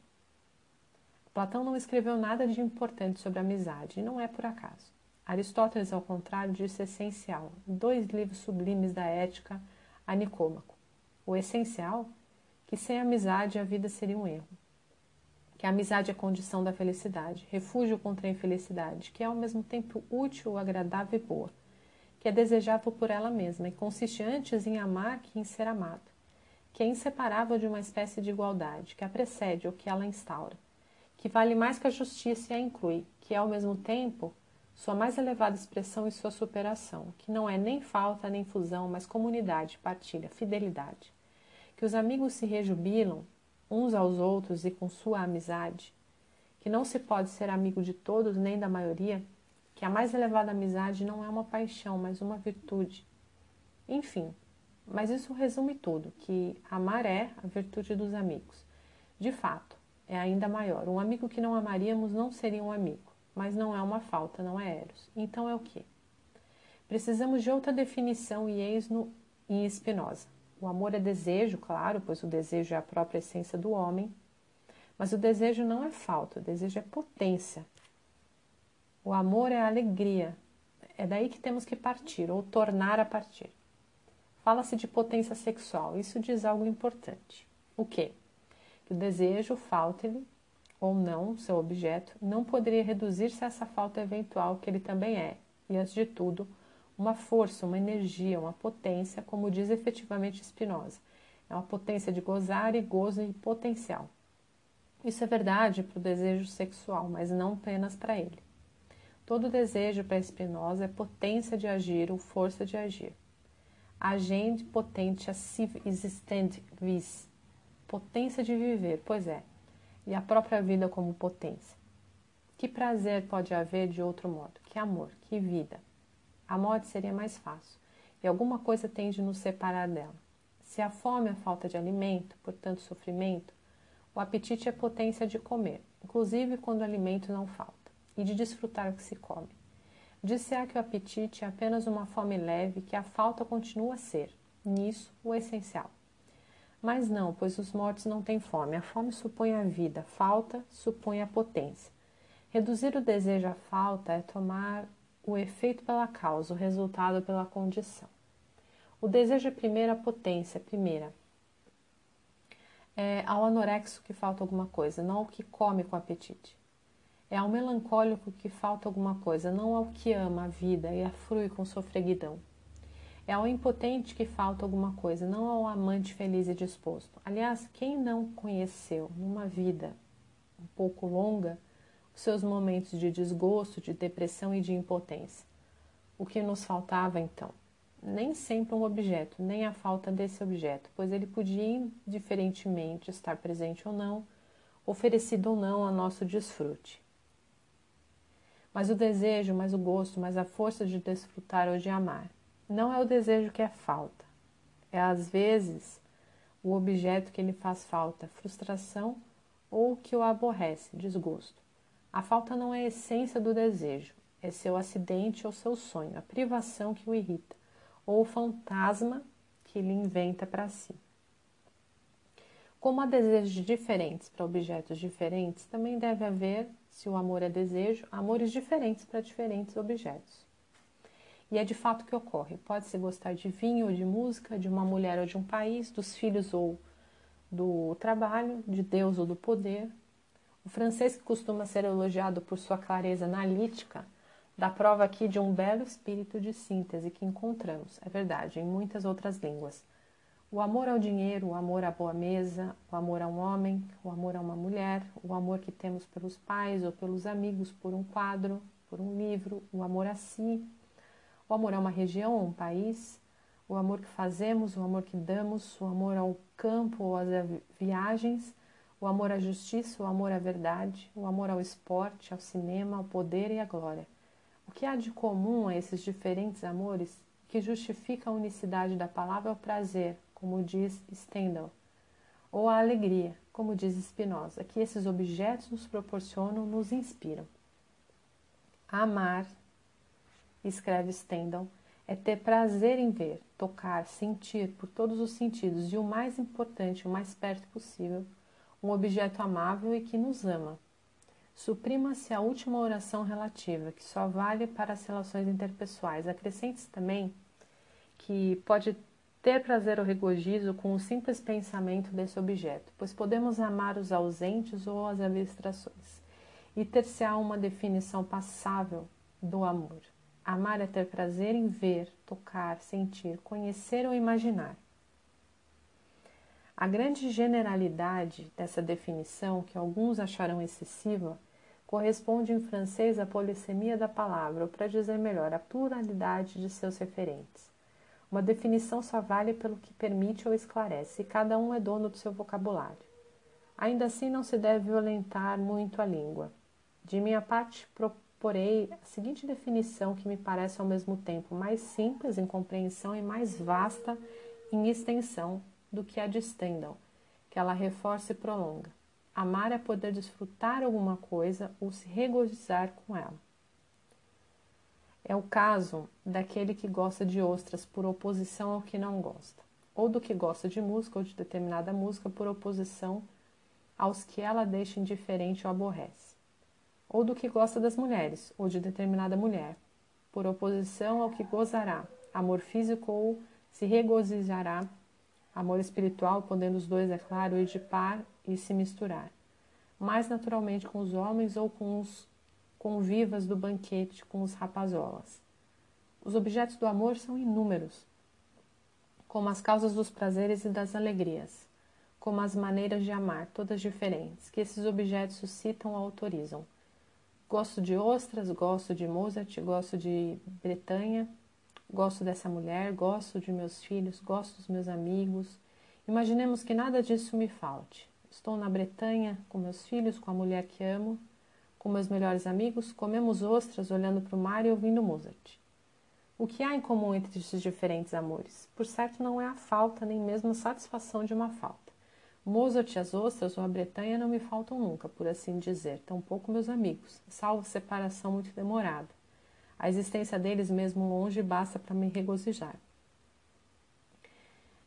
Platão não escreveu nada de importante sobre a amizade, e não é por acaso. Aristóteles, ao contrário, disse essencial, dois livros sublimes da ética a Nicômaco. O essencial, que sem amizade a vida seria um erro. Que a amizade é condição da felicidade, refúgio contra a infelicidade, que é ao mesmo tempo útil, agradável e boa, que é desejável por ela mesma e consiste antes em amar que em ser amado que é inseparável de uma espécie de igualdade, que a precede ou que ela instaura, que vale mais que a justiça e a inclui, que é ao mesmo tempo sua mais elevada expressão e sua superação, que não é nem falta nem fusão, mas comunidade, partilha, fidelidade, que os amigos se rejubilam uns aos outros e com sua amizade, que não se pode ser amigo de todos nem da maioria, que a mais elevada amizade não é uma paixão, mas uma virtude. Enfim, mas isso resume tudo, que amar é a virtude dos amigos. De fato, é ainda maior. Um amigo que não amaríamos não seria um amigo, mas não é uma falta, não é eros. Então é o que? Precisamos de outra definição e eis no em Spinoza. O amor é desejo, claro, pois o desejo é a própria essência do homem, mas o desejo não é falta, o desejo é potência. O amor é alegria. É daí que temos que partir, ou tornar a partir. Fala-se de potência sexual. Isso diz algo importante. O quê? Que o desejo, falta-lhe ou não, seu objeto, não poderia reduzir-se a essa falta eventual que ele também é, e antes de tudo, uma força, uma energia, uma potência, como diz efetivamente Spinoza. É uma potência de gozar e gozo e potencial. Isso é verdade para o desejo sexual, mas não apenas para ele. Todo desejo para Spinoza é potência de agir ou força de agir agente potente siv existente vis, potência de viver, pois é, e a própria vida como potência. Que prazer pode haver de outro modo? Que amor, que vida? A morte seria mais fácil, e alguma coisa tem de nos separar dela. Se a fome é a falta de alimento, portanto sofrimento, o apetite é potência de comer, inclusive quando o alimento não falta, e de desfrutar o que se come. Disse-á que o apetite é apenas uma fome leve, que a falta continua a ser, nisso, o essencial. Mas não, pois os mortos não têm fome. A fome supõe a vida, falta supõe a potência. Reduzir o desejo à falta é tomar o efeito pela causa, o resultado pela condição. O desejo é primeiro a potência, primeira. É ao anorexo que falta alguma coisa, não ao que come com apetite. É ao melancólico que falta alguma coisa, não ao que ama a vida e a frui com sofreguidão. É ao impotente que falta alguma coisa, não ao amante feliz e disposto. Aliás, quem não conheceu numa vida um pouco longa seus momentos de desgosto, de depressão e de impotência? O que nos faltava então? Nem sempre um objeto, nem a falta desse objeto, pois ele podia indiferentemente estar presente ou não, oferecido ou não a nosso desfrute. Mas o desejo, mais o gosto, mais a força de desfrutar ou de amar não é o desejo que é falta, é às vezes o objeto que lhe faz falta, frustração ou que o aborrece, desgosto. A falta não é a essência do desejo, é seu acidente ou seu sonho, a privação que o irrita, ou o fantasma que lhe inventa para si. Como há desejos diferentes para objetos diferentes, também deve haver, se o amor é desejo, amores diferentes para diferentes objetos. E é de fato que ocorre. Pode-se gostar de vinho ou de música, de uma mulher ou de um país, dos filhos ou do trabalho, de Deus ou do poder. O francês, que costuma ser elogiado por sua clareza analítica, dá prova aqui de um belo espírito de síntese que encontramos, é verdade, em muitas outras línguas. O amor ao dinheiro, o amor à boa mesa, o amor a um homem, o amor a uma mulher, o amor que temos pelos pais ou pelos amigos por um quadro, por um livro, o amor a si, o amor a uma região ou um país, o amor que fazemos, o amor que damos, o amor ao campo ou às viagens, o amor à justiça, o amor à verdade, o amor ao esporte, ao cinema, ao poder e à glória. O que há de comum a esses diferentes amores que justifica a unicidade da palavra é o prazer, como diz Stendhal, ou a alegria, como diz Spinoza, que esses objetos nos proporcionam, nos inspiram. Amar escreve Stendhal, é ter prazer em ver, tocar, sentir por todos os sentidos e o mais importante, o mais perto possível, um objeto amável e que nos ama. Suprima-se a última oração relativa, que só vale para as relações interpessoais. Acrescente-se também que pode ter prazer ou regozijo com o simples pensamento desse objeto, pois podemos amar os ausentes ou as abstrações. E ter-se-á uma definição passável do amor. Amar é ter prazer em ver, tocar, sentir, conhecer ou imaginar. A grande generalidade dessa definição, que alguns acharão excessiva, corresponde em francês à polissemia da palavra, ou para dizer melhor, à pluralidade de seus referentes. Uma definição só vale pelo que permite ou esclarece, e cada um é dono do seu vocabulário. Ainda assim, não se deve violentar muito a língua. De minha parte, porei a seguinte definição que me parece ao mesmo tempo mais simples em compreensão e mais vasta em extensão do que a de Stendhal, que ela reforça e prolonga. Amar é poder desfrutar alguma coisa ou se regozijar com ela. É o caso daquele que gosta de ostras por oposição ao que não gosta, ou do que gosta de música ou de determinada música por oposição aos que ela deixa indiferente ou aborrece ou do que gosta das mulheres, ou de determinada mulher, por oposição ao que gozará, amor físico ou se regozijará, amor espiritual, podendo os dois, é claro, ir de par e se misturar, mais naturalmente com os homens ou com os convivas do banquete com os rapazolas. Os objetos do amor são inúmeros, como as causas dos prazeres e das alegrias, como as maneiras de amar, todas diferentes, que esses objetos suscitam ou autorizam. Gosto de ostras, gosto de Mozart, gosto de Bretanha, gosto dessa mulher, gosto de meus filhos, gosto dos meus amigos. Imaginemos que nada disso me falte. Estou na Bretanha com meus filhos, com a mulher que amo, Com meus melhores amigos, comemos ostras olhando para o mar e ouvindo Mozart. O que há em comum entre esses diferentes amores? Por certo, não é a falta, nem mesmo a satisfação de uma falta. Mozart e as ostras ou a Bretanha não me faltam nunca, por assim dizer, tampouco meus amigos, salvo separação muito demorada. A existência deles mesmo longe basta para me regozijar.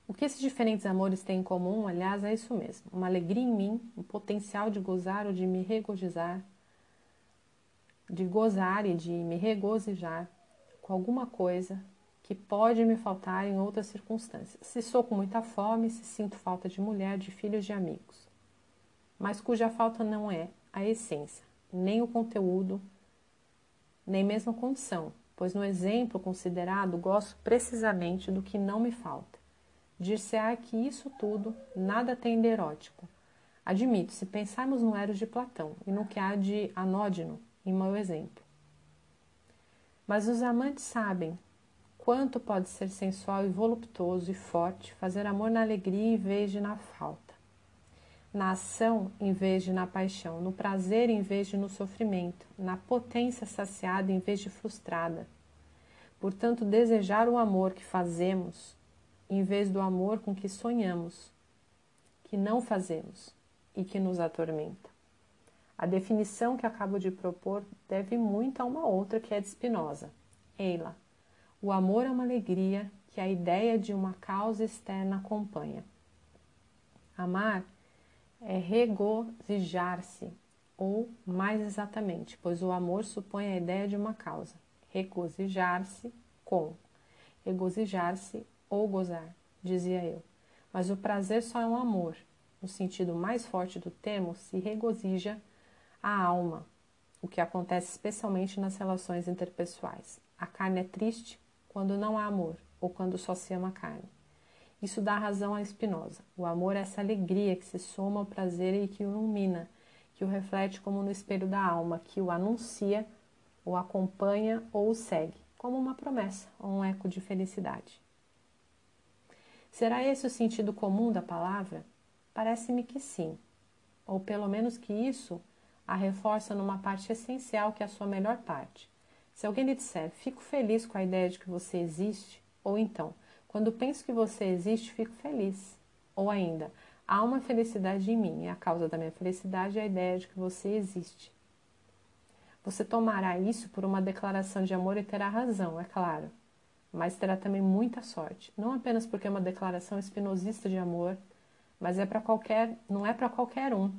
O que esses diferentes amores têm em comum, aliás, é isso mesmo: uma alegria em mim, um potencial de gozar ou de me regozijar, de gozar e de me regozijar com alguma coisa que pode me faltar em outras circunstâncias. Se sou com muita fome, se sinto falta de mulher, de filhos, de amigos. Mas cuja falta não é a essência, nem o conteúdo, nem mesmo condição, pois no exemplo considerado gosto precisamente do que não me falta. Dir-se-á que isso tudo nada tem de erótico. Admito, se pensarmos no Eros de Platão e no que há de anódino em meu exemplo. Mas os amantes sabem quanto pode ser sensual e voluptuoso e forte fazer amor na alegria em vez de na falta, na ação em vez de na paixão, no prazer em vez de no sofrimento, na potência saciada em vez de frustrada. Portanto, desejar o amor que fazemos em vez do amor com que sonhamos, que não fazemos e que nos atormenta. A definição que acabo de propor deve muito a uma outra que é de Spinoza. Eila. O amor é uma alegria que a ideia de uma causa externa acompanha. Amar é regozijar-se, ou mais exatamente, pois o amor supõe a ideia de uma causa. Regozijar-se com. Regozijar-se ou gozar, dizia eu. Mas o prazer só é um amor. No sentido mais forte do termo, se regozija a alma, o que acontece especialmente nas relações interpessoais. A carne é triste quando não há amor ou quando só se ama a carne. Isso dá razão a Spinoza. O amor é essa alegria que se soma ao prazer e que o ilumina, que o reflete como no espelho da alma, que o anuncia, o acompanha ou o segue, como uma promessa ou um eco de felicidade. Será esse o sentido comum da palavra? Parece-me que sim, ou pelo menos que isso a reforça numa parte essencial que é a sua melhor parte. Se alguém lhe disser, fico feliz com a ideia de que você existe, ou então, quando penso que você existe, fico feliz. Ou ainda, há uma felicidade em mim e a causa da minha felicidade é a ideia de que você existe. Você tomará isso por uma declaração de amor e terá razão, é claro mas terá também muita sorte, não apenas porque é uma declaração espinosista de amor, mas é para qualquer, não é para qualquer um,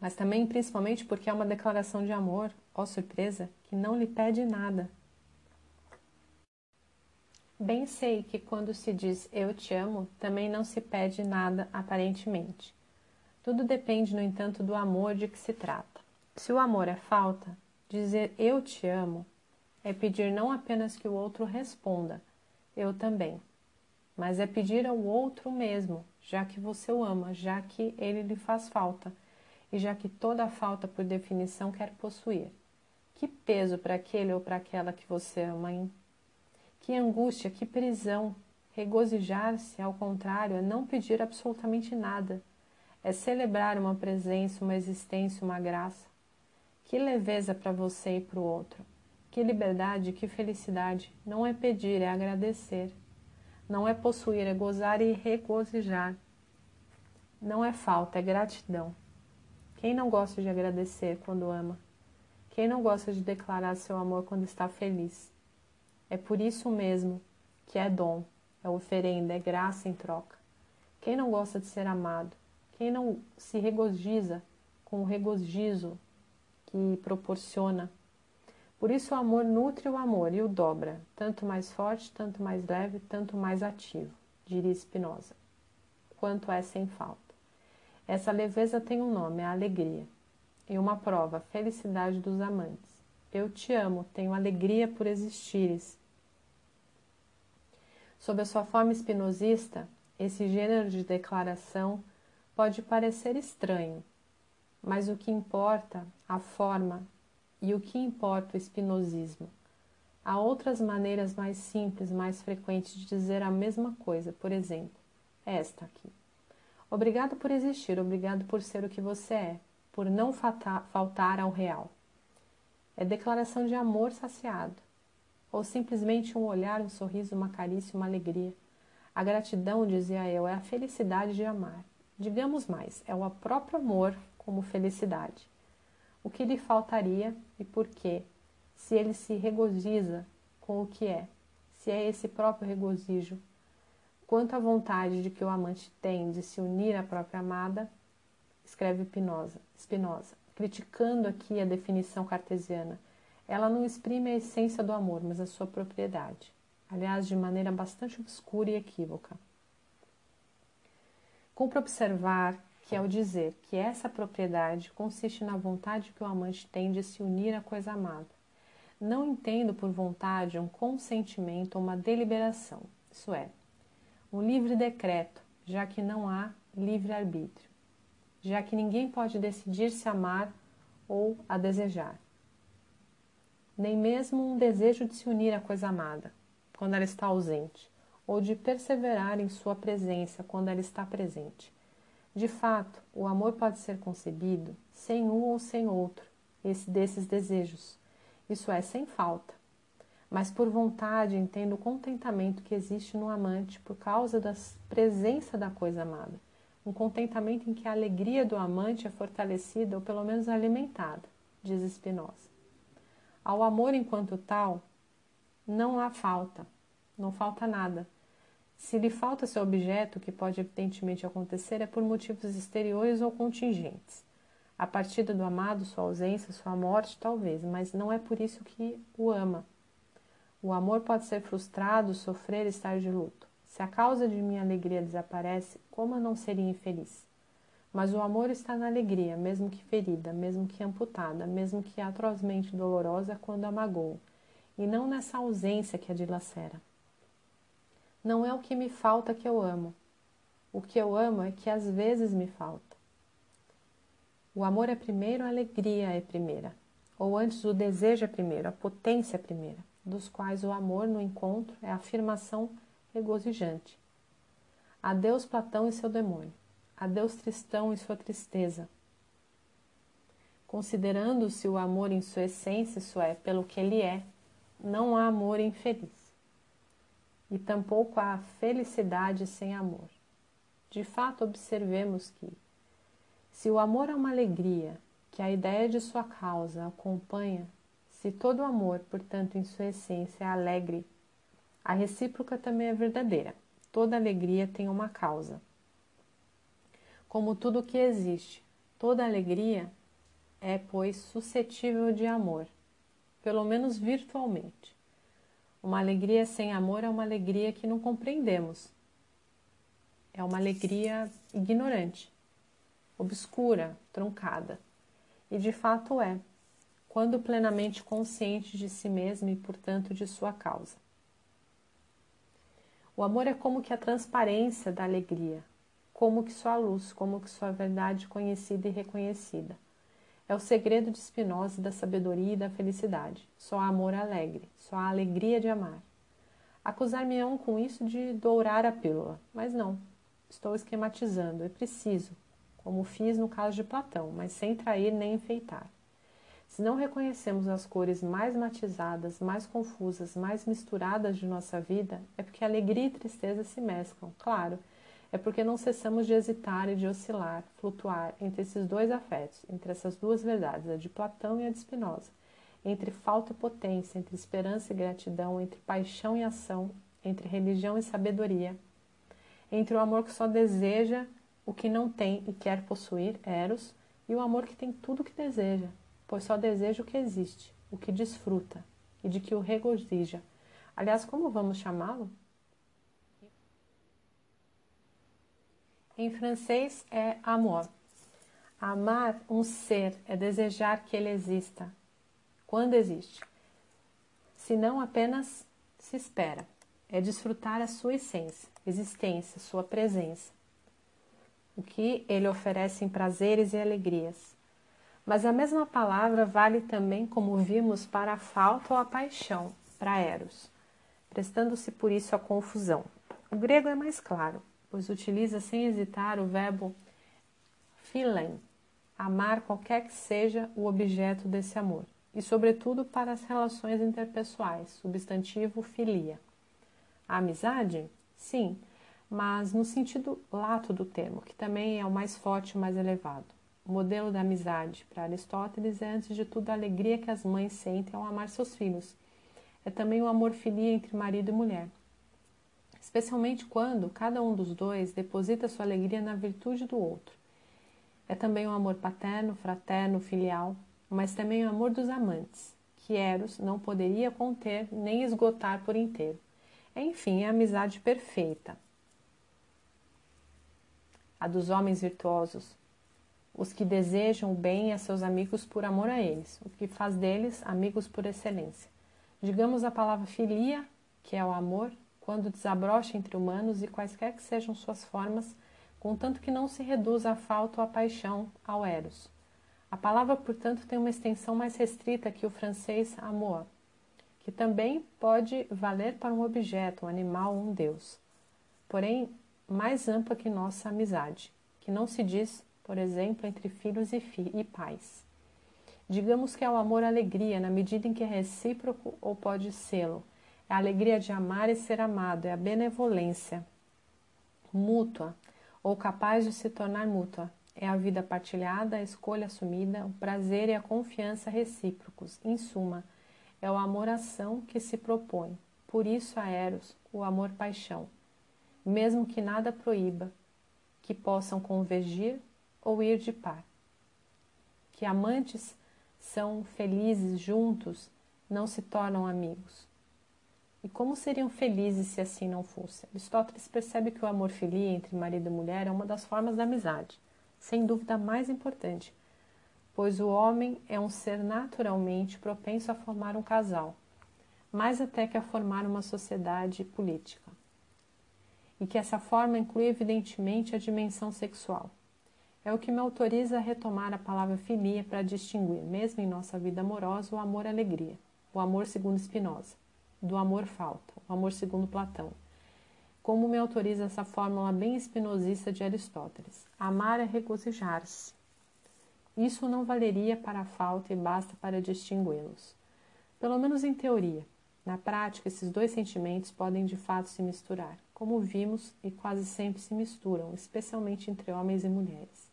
mas também principalmente porque é uma declaração de amor, ó surpresa, que não lhe pede nada. Bem sei que quando se diz eu te amo, também não se pede nada aparentemente. Tudo depende, no entanto, do amor de que se trata. Se o amor é falta, dizer eu te amo é pedir não apenas que o outro responda, eu também, mas é pedir ao outro mesmo, já que você o ama, já que ele lhe faz falta e já que toda falta, por definição, quer possuir. Que peso para aquele ou para aquela que você ama, hein? Que angústia, que prisão! Regozijar-se, ao contrário, é não pedir absolutamente nada. É celebrar uma presença, uma existência, uma graça. Que leveza para você e para o outro. Que liberdade, que felicidade! Não é pedir, é agradecer. Não é possuir, é gozar e regozijar. Não é falta, é gratidão. Quem não gosta de agradecer quando ama? Quem não gosta de declarar seu amor quando está feliz? É por isso mesmo que é dom, é oferenda, é graça em troca. Quem não gosta de ser amado? Quem não se regozija com o regozijo que proporciona por isso o amor nutre o amor e o dobra, tanto mais forte, tanto mais leve, tanto mais ativo, diria Spinoza, quanto é sem falta. Essa leveza tem um nome, a alegria, e uma prova, a felicidade dos amantes. Eu te amo, tenho alegria por existires. Sob a sua forma espinosista, esse gênero de declaração pode parecer estranho, mas o que importa, a forma, e o que importa o espinosismo? Há outras maneiras mais simples, mais frequentes de dizer a mesma coisa, por exemplo, esta aqui. Obrigado por existir, obrigado por ser o que você é, por não faltar ao real. É declaração de amor saciado, ou simplesmente um olhar, um sorriso, uma carícia, uma alegria. A gratidão, dizia eu, é a felicidade de amar. Digamos mais, é o próprio amor como felicidade. O que lhe faltaria e por quê? Se ele se regozija com o que é, se é esse próprio regozijo. Quanto à vontade de que o amante tem de se unir à própria amada, escreve Spinoza, Spinoza criticando aqui a definição cartesiana. Ela não exprime a essência do amor, mas a sua propriedade. Aliás, de maneira bastante obscura e equívoca. Cumpre observar que, ao dizer que essa propriedade consiste na vontade que o amante tem de se unir à coisa amada, não entendo por vontade um consentimento ou uma deliberação, isso é, um livre decreto, já que não há livre-arbítrio já que ninguém pode decidir se amar ou a desejar. Nem mesmo um desejo de se unir à coisa amada, quando ela está ausente, ou de perseverar em sua presença quando ela está presente. De fato, o amor pode ser concebido sem um ou sem outro esse desses desejos, isso é, sem falta. Mas por vontade entendo o contentamento que existe no amante por causa da presença da coisa amada um contentamento em que a alegria do amante é fortalecida ou pelo menos alimentada, diz Spinoza. Ao amor enquanto tal, não há falta, não falta nada. Se lhe falta seu objeto, que pode evidentemente acontecer é por motivos exteriores ou contingentes. A partida do amado, sua ausência, sua morte, talvez, mas não é por isso que o ama. O amor pode ser frustrado, sofrer, estar de luto. Se a causa de minha alegria desaparece, como eu não seria infeliz? Mas o amor está na alegria, mesmo que ferida, mesmo que amputada, mesmo que atrozmente dolorosa quando a magoou, e não nessa ausência que a dilacera. Não é o que me falta que eu amo. O que eu amo é que às vezes me falta. O amor é primeiro, a alegria é primeira. Ou antes, o desejo é primeiro, a potência é primeira, dos quais o amor no encontro é a afirmação regozijante. Adeus Platão e seu demônio. Adeus Tristão e sua tristeza. Considerando-se o amor em sua essência, isso é, pelo que ele é, não há amor infeliz. E tampouco há felicidade sem amor. De fato, observemos que, se o amor é uma alegria, que a ideia de sua causa acompanha, se todo amor, portanto, em sua essência é alegre a recíproca também é verdadeira. Toda alegria tem uma causa. Como tudo que existe, toda alegria é, pois, suscetível de amor, pelo menos virtualmente. Uma alegria sem amor é uma alegria que não compreendemos. É uma alegria ignorante, obscura, truncada. E de fato é, quando plenamente consciente de si mesmo e, portanto, de sua causa. O amor é como que a transparência da alegria, como que sua luz, como que sua verdade conhecida e reconhecida. É o segredo de Spinoza da sabedoria e da felicidade. Só há amor alegre, só há alegria de amar. Acusar-me-ão com isso de dourar a pílula, mas não. Estou esquematizando, é preciso, como fiz no caso de Platão, mas sem trair nem enfeitar. Se não reconhecemos as cores mais matizadas, mais confusas, mais misturadas de nossa vida, é porque alegria e tristeza se mesclam, claro. É porque não cessamos de hesitar e de oscilar, flutuar entre esses dois afetos, entre essas duas verdades, a de Platão e a de Spinoza, entre falta e potência, entre esperança e gratidão, entre paixão e ação, entre religião e sabedoria, entre o amor que só deseja o que não tem e quer possuir, Eros, e o amor que tem tudo o que deseja, pois só deseja o que existe, o que desfruta e de que o regozija. Aliás, como vamos chamá-lo? Em francês é amor. Amar um ser é desejar que ele exista, quando existe. Se não apenas se espera, é desfrutar a sua essência, existência, sua presença. O que ele oferece em prazeres e alegrias mas a mesma palavra vale também, como vimos, para a falta ou a paixão, para eros, prestando-se por isso à confusão. O grego é mais claro, pois utiliza sem hesitar o verbo philen, amar qualquer que seja o objeto desse amor, e sobretudo para as relações interpessoais, substantivo filia. A amizade? Sim, mas no sentido lato do termo, que também é o mais forte e mais elevado. O modelo da amizade para Aristóteles é, antes de tudo, a alegria que as mães sentem ao amar seus filhos. É também o amor filia entre marido e mulher, especialmente quando cada um dos dois deposita sua alegria na virtude do outro. É também o amor paterno, fraterno, filial, mas também o amor dos amantes, que Eros não poderia conter nem esgotar por inteiro. Enfim, é a amizade perfeita, a dos homens virtuosos, os que desejam o bem a seus amigos por amor a eles, o que faz deles amigos por excelência. Digamos a palavra filia, que é o amor, quando desabrocha entre humanos e quaisquer que sejam suas formas, contanto que não se reduza a falta ou a paixão ao eros. A palavra, portanto, tem uma extensão mais restrita que o francês amour, que também pode valer para um objeto, um animal ou um deus. Porém, mais ampla que nossa amizade, que não se diz, por exemplo, entre filhos e, fi e pais. Digamos que é o amor alegria, na medida em que é recíproco ou pode sê-lo. A alegria de amar e ser amado, é a benevolência mútua ou capaz de se tornar mútua. É a vida partilhada, a escolha assumida, o prazer e a confiança recíprocos. Em suma, é o amor-ação que se propõe. Por isso, a Eros, o amor-paixão mesmo que nada proíba que possam convergir ou ir de par. Que amantes são felizes juntos, não se tornam amigos. E como seriam felizes se assim não fosse? Aristóteles percebe que o amor filia entre marido e mulher é uma das formas da amizade, sem dúvida a mais importante, pois o homem é um ser naturalmente propenso a formar um casal, mais até que a formar uma sociedade política e que essa forma inclui evidentemente a dimensão sexual. É o que me autoriza a retomar a palavra filia para distinguir, mesmo em nossa vida amorosa, o amor-alegria, o amor segundo Spinoza, do amor-falta, o amor segundo Platão. Como me autoriza essa fórmula bem espinosista de Aristóteles: amar é regozijar-se. Isso não valeria para a falta e basta para distingui-los. Pelo menos em teoria. Na prática, esses dois sentimentos podem de fato se misturar como vimos, e quase sempre se misturam, especialmente entre homens e mulheres.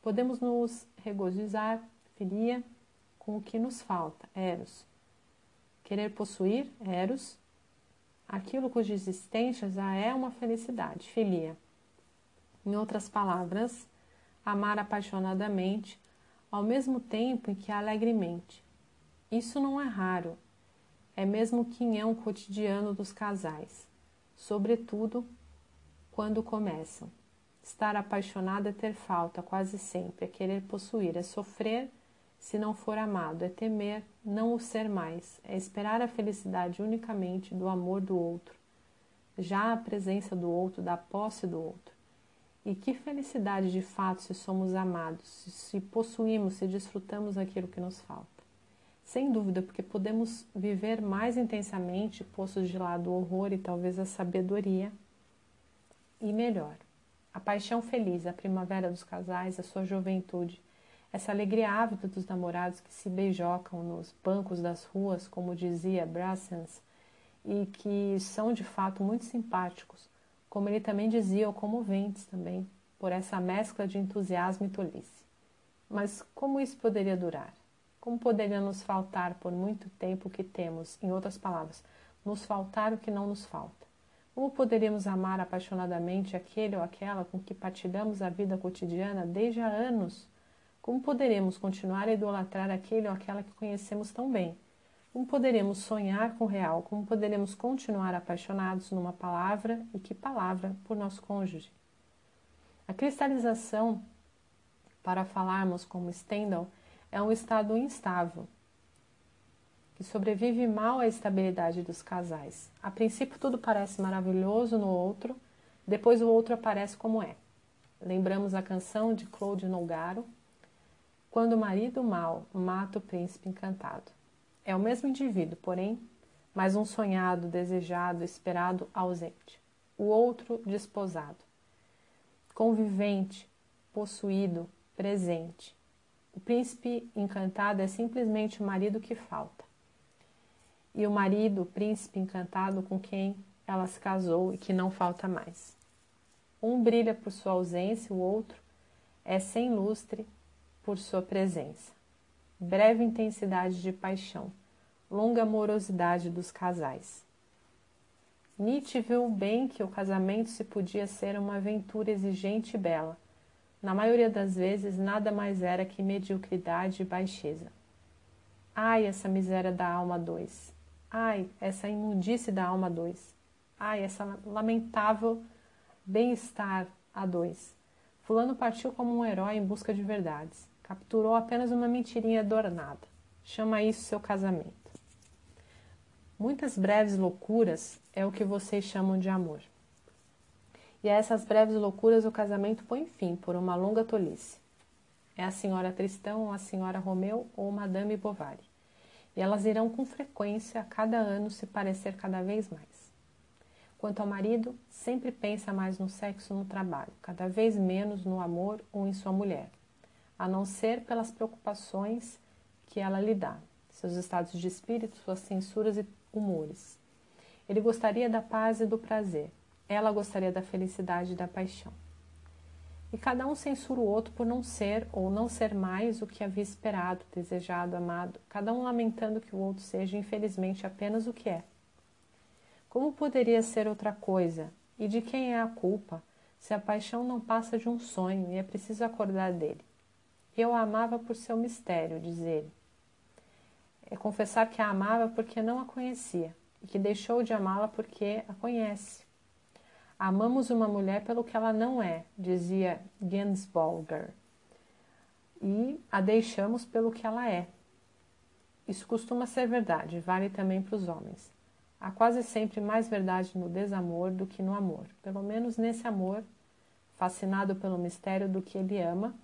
Podemos nos regozijar, filia, com o que nos falta, eros. Querer possuir, eros, aquilo cuja existência já é uma felicidade, filia. Em outras palavras, amar apaixonadamente, ao mesmo tempo em que alegremente. Isso não é raro, é mesmo quinhão cotidiano dos casais sobretudo quando começam. Estar apaixonado é ter falta, quase sempre, é querer possuir, é sofrer se não for amado, é temer não o ser mais, é esperar a felicidade unicamente do amor do outro, já a presença do outro, da posse do outro. E que felicidade de fato se somos amados, se possuímos, se desfrutamos aquilo que nos falta. Sem dúvida, porque podemos viver mais intensamente, postos de lado o horror e talvez a sabedoria, e melhor. A paixão feliz, a primavera dos casais, a sua juventude, essa alegria ávida dos namorados que se beijocam nos bancos das ruas, como dizia Brassens, e que são de fato muito simpáticos, como ele também dizia, ou comoventes também, por essa mescla de entusiasmo e tolice. Mas como isso poderia durar? Como poderia nos faltar por muito tempo o que temos? Em outras palavras, nos faltar o que não nos falta. Como poderíamos amar apaixonadamente aquele ou aquela com que partilhamos a vida cotidiana desde há anos? Como poderemos continuar a idolatrar aquele ou aquela que conhecemos tão bem? Como poderemos sonhar com o real? Como poderemos continuar apaixonados numa palavra e que palavra por nosso cônjuge? A cristalização, para falarmos como Stendhal, é um estado instável, que sobrevive mal à estabilidade dos casais. A princípio, tudo parece maravilhoso no outro, depois o outro aparece como é. Lembramos a canção de Claude Nougaro, Quando o marido mal mata o príncipe encantado. É o mesmo indivíduo, porém, mas um sonhado, desejado, esperado, ausente. O outro desposado. Convivente, possuído, presente O príncipe encantado é simplesmente o marido que falta. E o marido, o príncipe encantado com quem ela se casou e que não falta mais. Um brilha por sua ausência, o outro é sem lustre por sua presença. Breve intensidade de paixão, longa amorosidade dos casais. Nietzsche viu bem que o casamento se podia ser uma aventura exigente e bela. Na maioria das vezes, nada mais era que mediocridade e baixeza. Ai, essa miséria da alma dois. Ai, essa imundície da alma dois. Ai, essa lamentável bem-estar a dois. Fulano partiu como um herói em busca de verdades. Capturou apenas uma mentirinha adornada. Chama isso seu casamento. Muitas breves loucuras é o que vocês chamam de amor. E a essas breves loucuras o casamento põe fim por uma longa tolice. É a senhora Tristão, a senhora Romeu ou Madame Bovary. E elas irão com frequência a cada ano se parecer cada vez mais. Quanto ao marido, sempre pensa mais no sexo no trabalho, cada vez menos no amor ou em sua mulher, a não ser pelas preocupações que ela lhe dá, seus estados de espírito, suas censuras e humores. Ele gostaria da paz e do prazer, ela gostaria da felicidade e da paixão. E cada um censura o outro por não ser ou não ser mais o que havia esperado, desejado, amado, cada um lamentando que o outro seja, infelizmente, apenas o que é. Como poderia ser outra coisa? E de quem é a culpa, se a paixão não passa de um sonho e é preciso acordar dele? Eu a amava por seu mistério, diz ele. É confessar que a amava porque não a conhecia e que deixou de amá-la porque a conhece. Amamos uma mulher pelo que ela não é, dizia Gensbolger, e a deixamos pelo que ela é. Isso costuma ser verdade, vale também para os homens. Há quase sempre mais verdade no desamor do que no amor, pelo menos nesse amor, fascinado pelo mistério do que ele ama,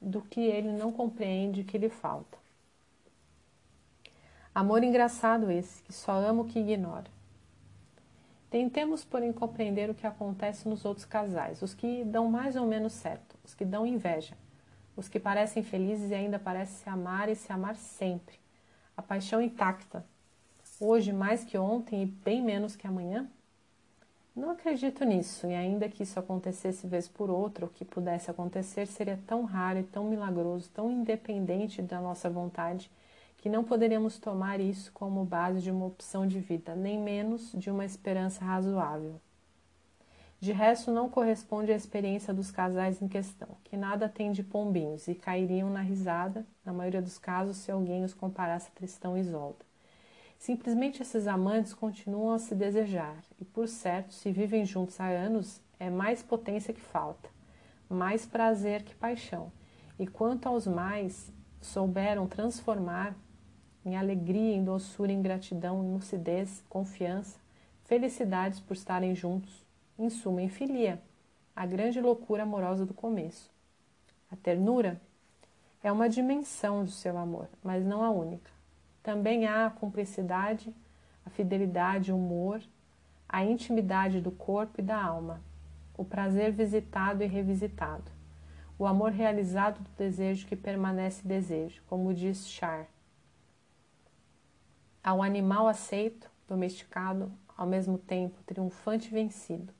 do que ele não compreende que lhe falta. Amor engraçado esse, que só ama o que ignora. Tentemos, porém, compreender o que acontece nos outros casais, os que dão mais ou menos certo, os que dão inveja, os que parecem felizes e ainda parecem se amar e se amar sempre. A paixão intacta, hoje mais que ontem e bem menos que amanhã? Não acredito nisso, e ainda que isso acontecesse vez por outra, o que pudesse acontecer seria tão raro e tão milagroso, tão independente da nossa vontade, que não poderíamos tomar isso como base de uma opção de vida, nem menos de uma esperança razoável. De resto, não corresponde à experiência dos casais em questão, que nada têm de pombinhos e cairiam na risada, na maioria dos casos, se alguém os comparasse a Tristão e Isolda. Simplesmente esses amantes continuam a se desejar, e por certo, se vivem juntos há anos, é mais potência que falta, mais prazer que paixão. E quanto aos mais, souberam transformar em alegria, em doçura, em gratidão, em lucidez, confiança, felicidades por estarem juntos, em suma, em filia, a grande loucura amorosa do começo. A ternura é uma dimensão do seu amor, mas não a única. Também há a cumplicidade, a fidelidade, o humor, a intimidade do corpo e da alma, o prazer visitado e revisitado, o amor realizado do desejo que permanece desejo, como diz Char. Ao animal aceito, domesticado, ao mesmo tempo triunfante e vencido.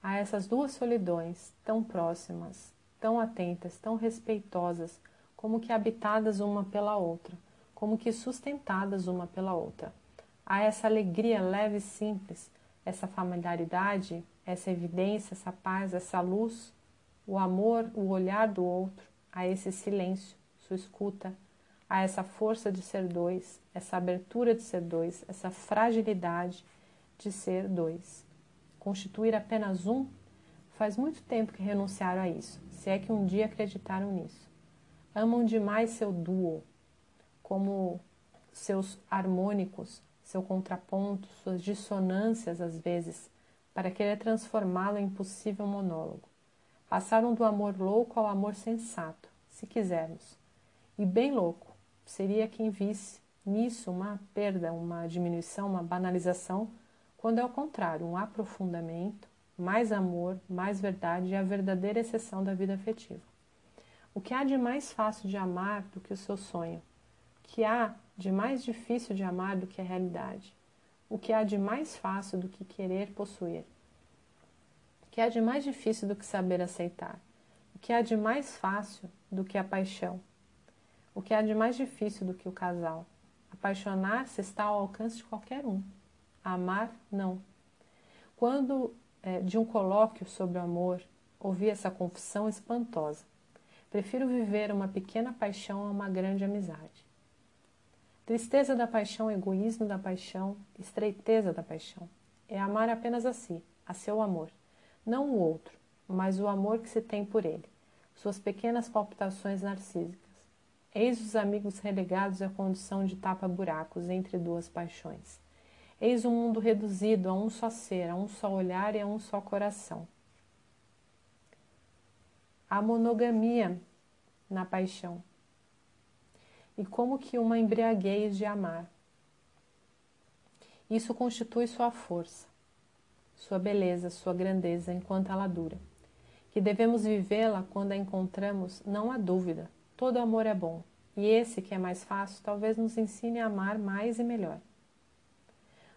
Há essas duas solidões, tão próximas, tão atentas, tão respeitosas, como que habitadas uma pela outra como que sustentadas uma pela outra. Há essa alegria leve e simples, essa familiaridade, essa evidência, essa paz, essa luz, o amor, o olhar do outro, a esse silêncio, sua escuta, a essa força de ser dois, essa abertura de ser dois, essa fragilidade de ser dois. Constituir apenas um, faz muito tempo que renunciaram a isso, se é que um dia acreditaram nisso. Amam demais seu duo, como seus harmônicos, seu contraponto, suas dissonâncias às vezes, para querer transformá-lo em possível monólogo. Passaram do amor louco ao amor sensato, se quisermos. E bem louco seria quem visse nisso uma perda, uma diminuição, uma banalização, quando é o contrário, um aprofundamento, mais amor, mais verdade e a verdadeira exceção da vida afetiva. O que há de mais fácil de amar do que o seu sonho? Que há de mais difícil de amar do que a realidade? O que há de mais fácil do que querer possuir? O que há de mais difícil do que saber aceitar? O que há de mais fácil do que a paixão? O que há de mais difícil do que o casal? Apaixonar-se está ao alcance de qualquer um. Amar, não. Quando é, de um colóquio sobre o amor, ouvi essa confissão espantosa. Prefiro viver uma pequena paixão a uma grande amizade. Tristeza da paixão, egoísmo da paixão, estreiteza da paixão. É amar apenas a si, a seu amor. Não o outro, mas o amor que se tem por ele. Suas pequenas palpitações narcísicas. Eis os amigos relegados à condição de tapa-buracos entre duas paixões. Eis um mundo reduzido a um só ser, a um só olhar e a um só coração. A monogamia na paixão. E como que uma embriaguez de amar. Isso constitui sua força, sua beleza, sua grandeza enquanto ela dura. Que devemos vivê-la quando a encontramos, não há dúvida. Todo amor é bom, e esse que é mais fácil talvez nos ensine a amar mais e melhor.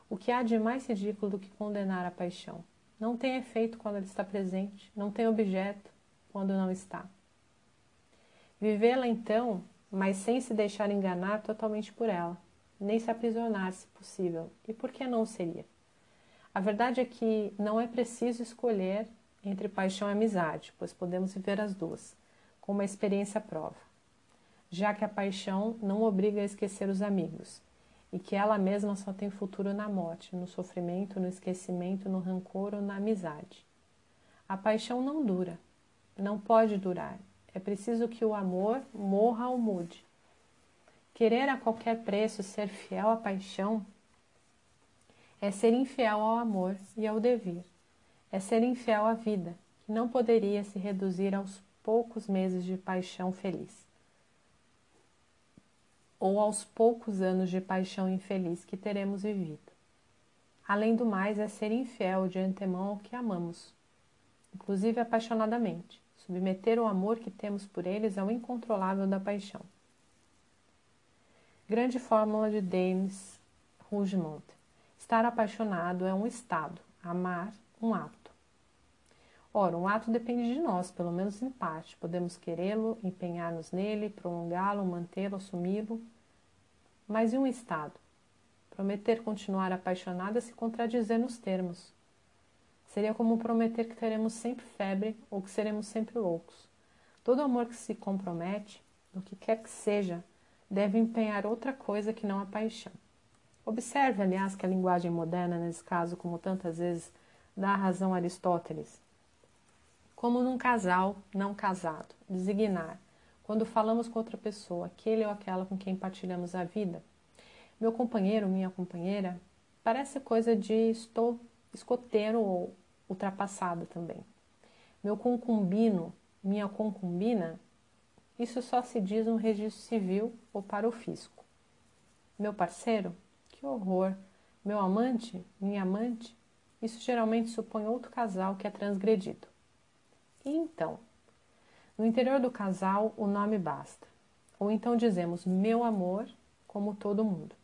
O que há de mais ridículo do que condenar a paixão? Não tem efeito quando ela está presente, não tem objeto quando não está. Vivê-la então, mas sem se deixar enganar totalmente por ela, nem se aprisionar, se possível. E por que não seria? A verdade é que não é preciso escolher entre paixão e amizade, pois podemos viver as duas, como a experiência prova. Já que a paixão não obriga a esquecer os amigos, e que ela mesma só tem futuro na morte, no sofrimento, no esquecimento, no rancor ou na amizade. A paixão não dura, não pode durar. É preciso que o amor morra ou mude. Querer a qualquer preço ser fiel à paixão é ser infiel ao amor e ao devir. É ser infiel à vida, que não poderia se reduzir aos poucos meses de paixão feliz ou aos poucos anos de paixão infeliz que teremos vivido. Além do mais, é ser infiel de antemão ao que amamos, inclusive apaixonadamente, submeter o amor que temos por eles ao incontrolável da paixão. Grande fórmula de Denis Rougemont. Estar apaixonado é um estado, amar, um ato. Ora, um ato depende de nós, pelo menos em parte. Podemos querê-lo, empenhar-nos nele, prolongá-lo, mantê-lo, assumi-lo, mas e um estado? Prometer continuar apaixonada se contradizer nos termos. Seria como prometer que teremos sempre febre ou que seremos sempre loucos. Todo amor que se compromete, no que quer que seja, deve empenhar outra coisa que não a paixão. Observe, aliás, que a linguagem moderna, nesse caso, como tantas vezes, dá razão a Aristóteles. Como num casal não casado, designar quando falamos com outra pessoa, aquele ou aquela com quem partilhamos a vida. Meu companheiro, minha companheira, parece coisa de estou escoteiro ou ultrapassada também. Meu concubino, minha concubina, isso só se diz no registro civil ou para o fisco. Meu parceiro, que horror. Meu amante, minha amante, isso geralmente supõe outro casal que é transgredido. E então? No interior do casal, o nome basta. Ou então dizemos meu amor, como todo mundo.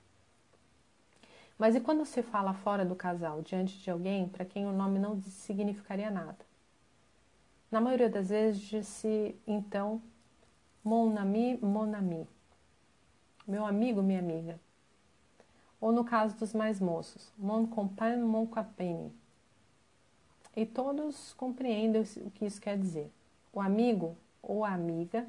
Mas e quando se fala fora do casal, diante de alguém para quem o nome não significaria nada? Na maioria das vezes diz-se então mon ami, mon ami. Meu amigo, minha amiga. Ou no caso dos mais moços, mon compagne, mon compagne. E todos compreendem o que isso quer dizer. O amigo ou amiga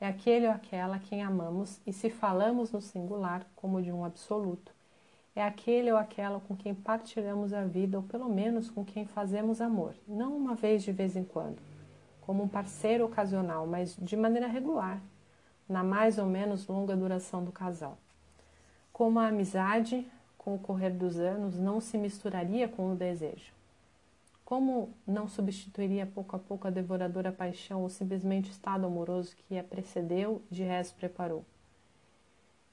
é aquele ou aquela a quem amamos, e se falamos no singular, como de um absoluto, é aquele ou aquela com quem partilhamos a vida, ou pelo menos com quem fazemos amor, não uma vez de vez em quando, como um parceiro ocasional, mas de maneira regular, na mais ou menos longa duração do casal. Como a amizade, com o correr dos anos, não se misturaria com o desejo. Como não substituiria pouco a pouco a devoradora paixão ou simplesmente o estado amoroso que a precedeu e de resto preparou?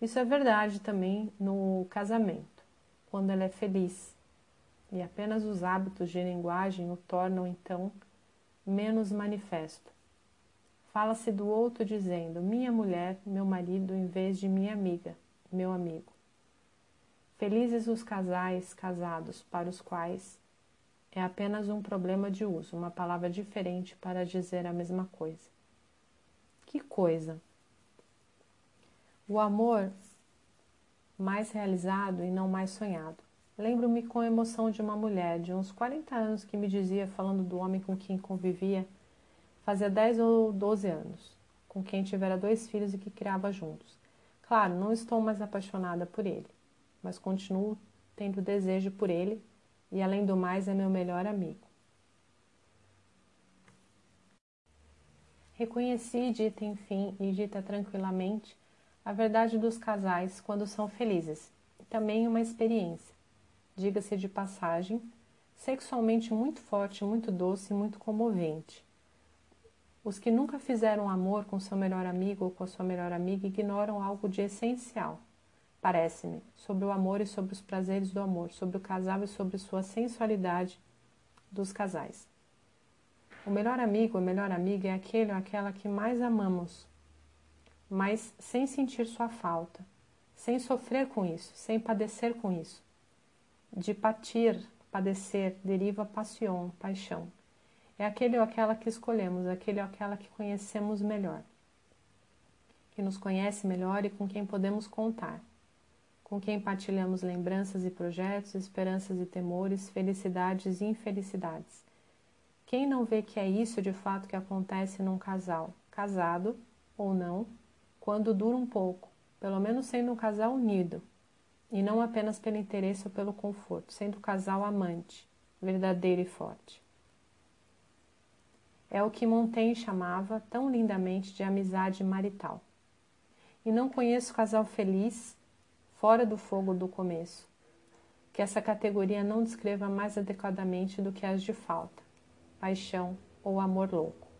Isso é verdade também no casamento, quando ela é feliz, e apenas os hábitos de linguagem o tornam então menos manifesto. Fala-se do outro dizendo minha mulher, meu marido, em vez de minha amiga, meu amigo. Felizes os casais casados para os quais é apenas um problema de uso, uma palavra diferente para dizer a mesma coisa. Que coisa! O amor mais realizado e não mais sonhado. Lembro-me com emoção de uma mulher de uns 40 anos que me dizia, falando do homem com quem convivia, fazia 10 ou 12 anos, com quem tivera dois filhos e que criava juntos. Claro, não estou mais apaixonada por ele, mas continuo tendo desejo por ele e, além do mais, é meu melhor amigo. Reconheci, dita enfim e dita tranquilamente, a verdade dos casais quando são felizes, também uma experiência diga-se de passagem, sexualmente muito forte, muito doce e muito comovente. Os que nunca fizeram amor com seu melhor amigo ou com a sua melhor amiga ignoram algo de essencial, parece-me, sobre o amor e sobre os prazeres do amor, sobre o casal e sobre sua sensualidade dos casais. O melhor amigo ou melhor amiga é aquele ou aquela que mais amamos, mas sem sentir sua falta, sem sofrer com isso, sem padecer com isso de patir, padecer, deriva passion, paixão. É aquele ou aquela que escolhemos, aquele ou aquela que conhecemos melhor, que nos conhece melhor e com quem podemos contar, com quem partilhamos lembranças e projetos, esperanças e temores, felicidades e infelicidades. Quem não vê que é isso de fato que acontece num casal, casado ou não, quando dura um pouco, pelo menos sendo um casal unido, e não apenas pelo interesse ou pelo conforto, sendo o casal amante, verdadeiro e forte. É o que Montaigne chamava tão lindamente de amizade marital. E não conheço casal feliz fora do fogo do começo, que essa categoria não descreva mais adequadamente do que as de falta, paixão ou amor louco.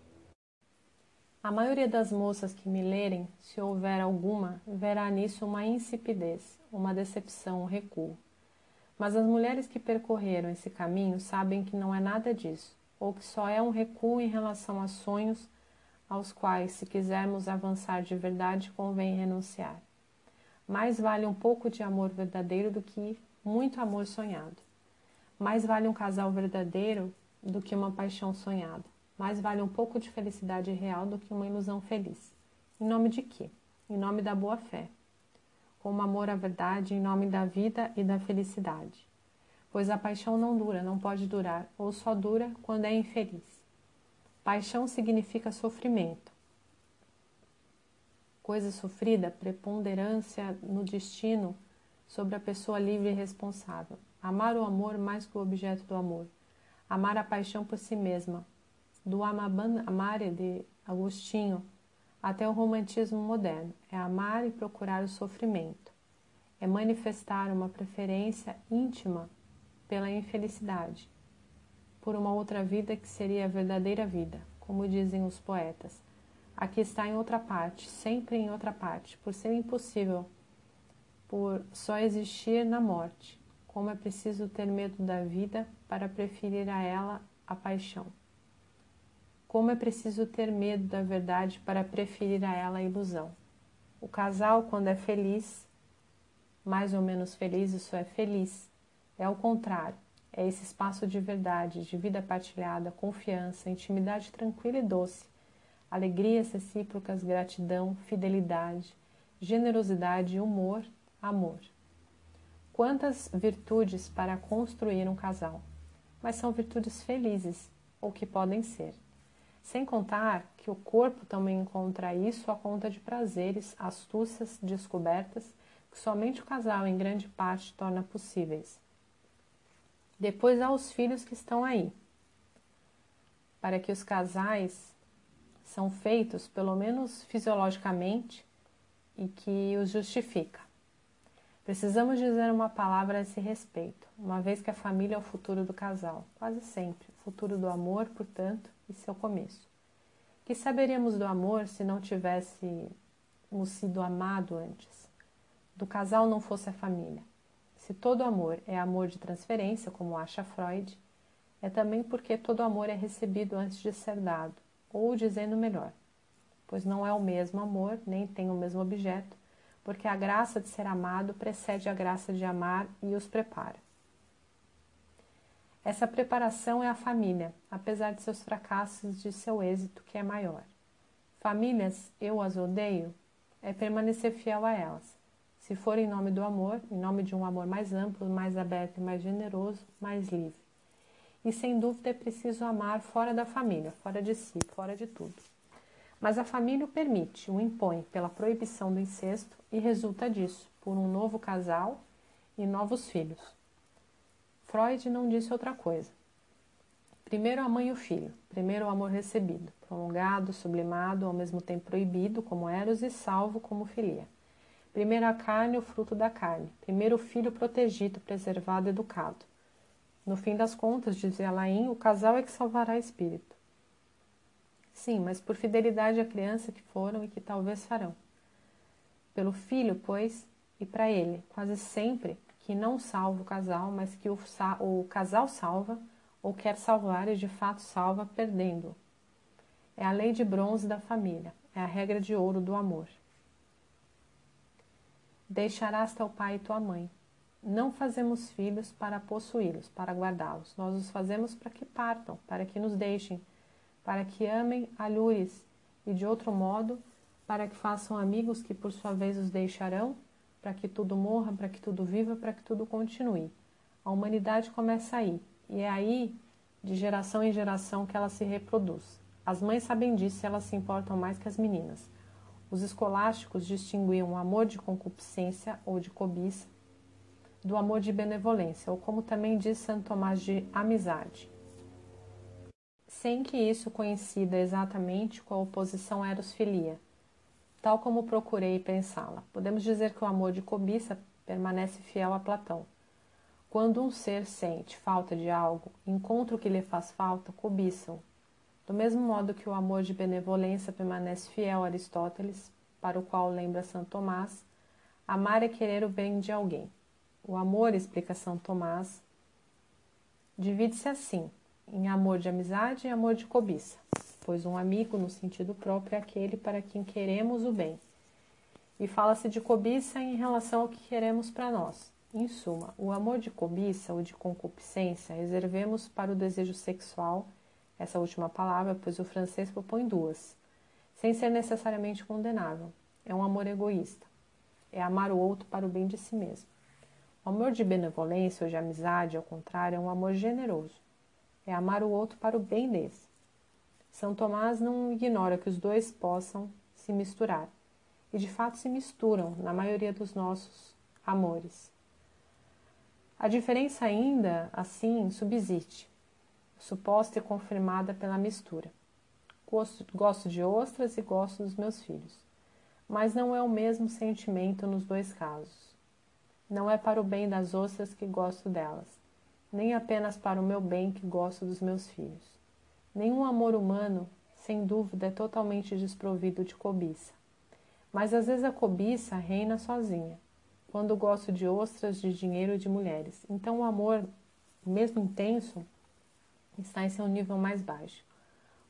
A maioria das moças que me lerem, se houver alguma, verá nisso uma insipidez, uma decepção, um recuo. Mas as mulheres que percorreram esse caminho sabem que não é nada disso, ou que só é um recuo em relação a sonhos aos quais, se quisermos avançar de verdade, convém renunciar. Mais vale um pouco de amor verdadeiro do que muito amor sonhado. Mais vale um casal verdadeiro do que uma paixão sonhada. Mais vale um pouco de felicidade real do que uma ilusão feliz. Em nome de quê? Em nome da boa fé. Como amor à verdade, em nome da vida e da felicidade. Pois a paixão não dura, não pode durar, ou só dura quando é infeliz. Paixão significa sofrimento. Coisa sofrida, preponderância no destino sobre a pessoa livre e responsável. Amar o amor mais que o objeto do amor. Amar a paixão por si mesma, do Amare de Agostinho até o romantismo moderno. É amar e procurar o sofrimento. É manifestar uma preferência íntima pela infelicidade, por uma outra vida que seria a verdadeira vida, como dizem os poetas. Aqui está em outra parte, sempre em outra parte, por ser impossível, por só existir na morte. Como é preciso ter medo da vida para preferir a ela a paixão. Como é preciso ter medo da verdade para preferir a ela a ilusão. O casal, quando é feliz, mais ou menos feliz, isso é feliz, é o contrário. É esse espaço de verdade, de vida partilhada, confiança, intimidade tranquila e doce, alegrias recíprocas, gratidão, fidelidade, generosidade, humor, amor. Quantas virtudes para construir um casal, mas são virtudes felizes, ou que podem ser. Sem contar que o corpo também encontra isso à conta de prazeres, astúcias, descobertas que somente o casal, em grande parte, torna possíveis. Depois há os filhos que estão aí. Para que os casais são feitos, pelo menos fisiologicamente, e que os justifica. Precisamos dizer uma palavra a esse respeito, uma vez que a família é o futuro do casal, quase sempre, futuro do amor, portanto, e seu começo. Que saberíamos do amor se não tivéssemos sido amado antes? Do casal não fosse a família. Se todo amor é amor de transferência, como acha Freud, é também porque todo amor é recebido antes de ser dado, ou dizendo melhor, pois não é o mesmo amor, nem tem o mesmo objeto, porque a graça de ser amado precede a graça de amar e os prepara. Essa preparação é a família, apesar de seus fracassos de seu êxito, que é maior. Famílias, eu as odeio, é permanecer fiel a elas. Se for em nome do amor, em nome de um amor mais amplo, mais aberto mais generoso, mais livre. E sem dúvida é preciso amar fora da família, fora de si, fora de tudo. Mas a família o permite, o impõe pela proibição do incesto e resulta disso, por um novo casal e novos filhos. Freud não disse outra coisa. Primeiro a mãe e o filho, primeiro o amor recebido, prolongado, sublimado, ao mesmo tempo proibido, como Eros, e salvo, como filia. Primeiro a carne, o fruto da carne, primeiro o filho protegido, preservado, educado. No fim das contas, dizia Laim, o casal é que salvará espírito. Sim, mas por fidelidade à criança que foram e que talvez farão. Pelo filho, pois, e para ele, quase sempre, que não salva o casal, mas que o, o casal salva ou quer salvar e de fato salva, perdendo-o. É a lei de bronze da família, é a regra de ouro do amor. Deixarás teu pai e tua mãe, não fazemos filhos para possuí-los, para guardá-los. Nós os fazemos para que partam, para que nos deixem, para que amem alhures e, de outro modo, para que façam amigos que, por sua vez, os deixarão, para que tudo morra, para que tudo viva, para que tudo continue. A humanidade começa aí, e é aí, de geração em geração, que ela se reproduz. As mães sabem disso e elas se importam mais que as meninas. Os escolásticos distinguiam o amor de concupiscência ou de cobiça do amor de benevolência, ou como também diz Santo Tomás de amizade. Sem que isso coincida exatamente com a oposição eros-filia, tal como procurei pensá-la. Podemos dizer que o amor de cobiça permanece fiel a Platão. Quando um ser sente falta de algo, encontra o que lhe faz falta, cobiça-o. Do mesmo modo que o amor de benevolência permanece fiel a Aristóteles, para o qual lembra Santo Tomás, amar é querer o bem de alguém. O amor, explica São Tomás, divide-se assim, em amor de amizade e amor de cobiça, pois um amigo, no sentido próprio, é aquele para quem queremos o bem. E fala-se de cobiça em relação ao que queremos para nós. Em suma, o amor de cobiça ou de concupiscência reservemos para o desejo sexual, essa última palavra, pois o francês propõe duas, sem ser necessariamente condenável. É um amor egoísta. É amar o outro para o bem de si mesmo. O amor de benevolência ou de amizade, ao contrário, é um amor generoso. É amar o outro para o bem desse. São Tomás não ignora que os dois possam se misturar. E de fato se misturam na maioria dos nossos amores. A diferença ainda, assim, subsiste, suposta e confirmada pela mistura. Gosto, gosto de ostras e gosto dos meus filhos. Mas não é o mesmo sentimento nos dois casos. Não é para o bem das ostras que gosto delas, nem apenas para o meu bem que gosto dos meus filhos. Nenhum amor humano, sem dúvida, é totalmente desprovido de cobiça. Mas às vezes a cobiça reina sozinha, quando gosto de ostras, de dinheiro e de mulheres. Então o amor, mesmo intenso, está em seu nível mais baixo.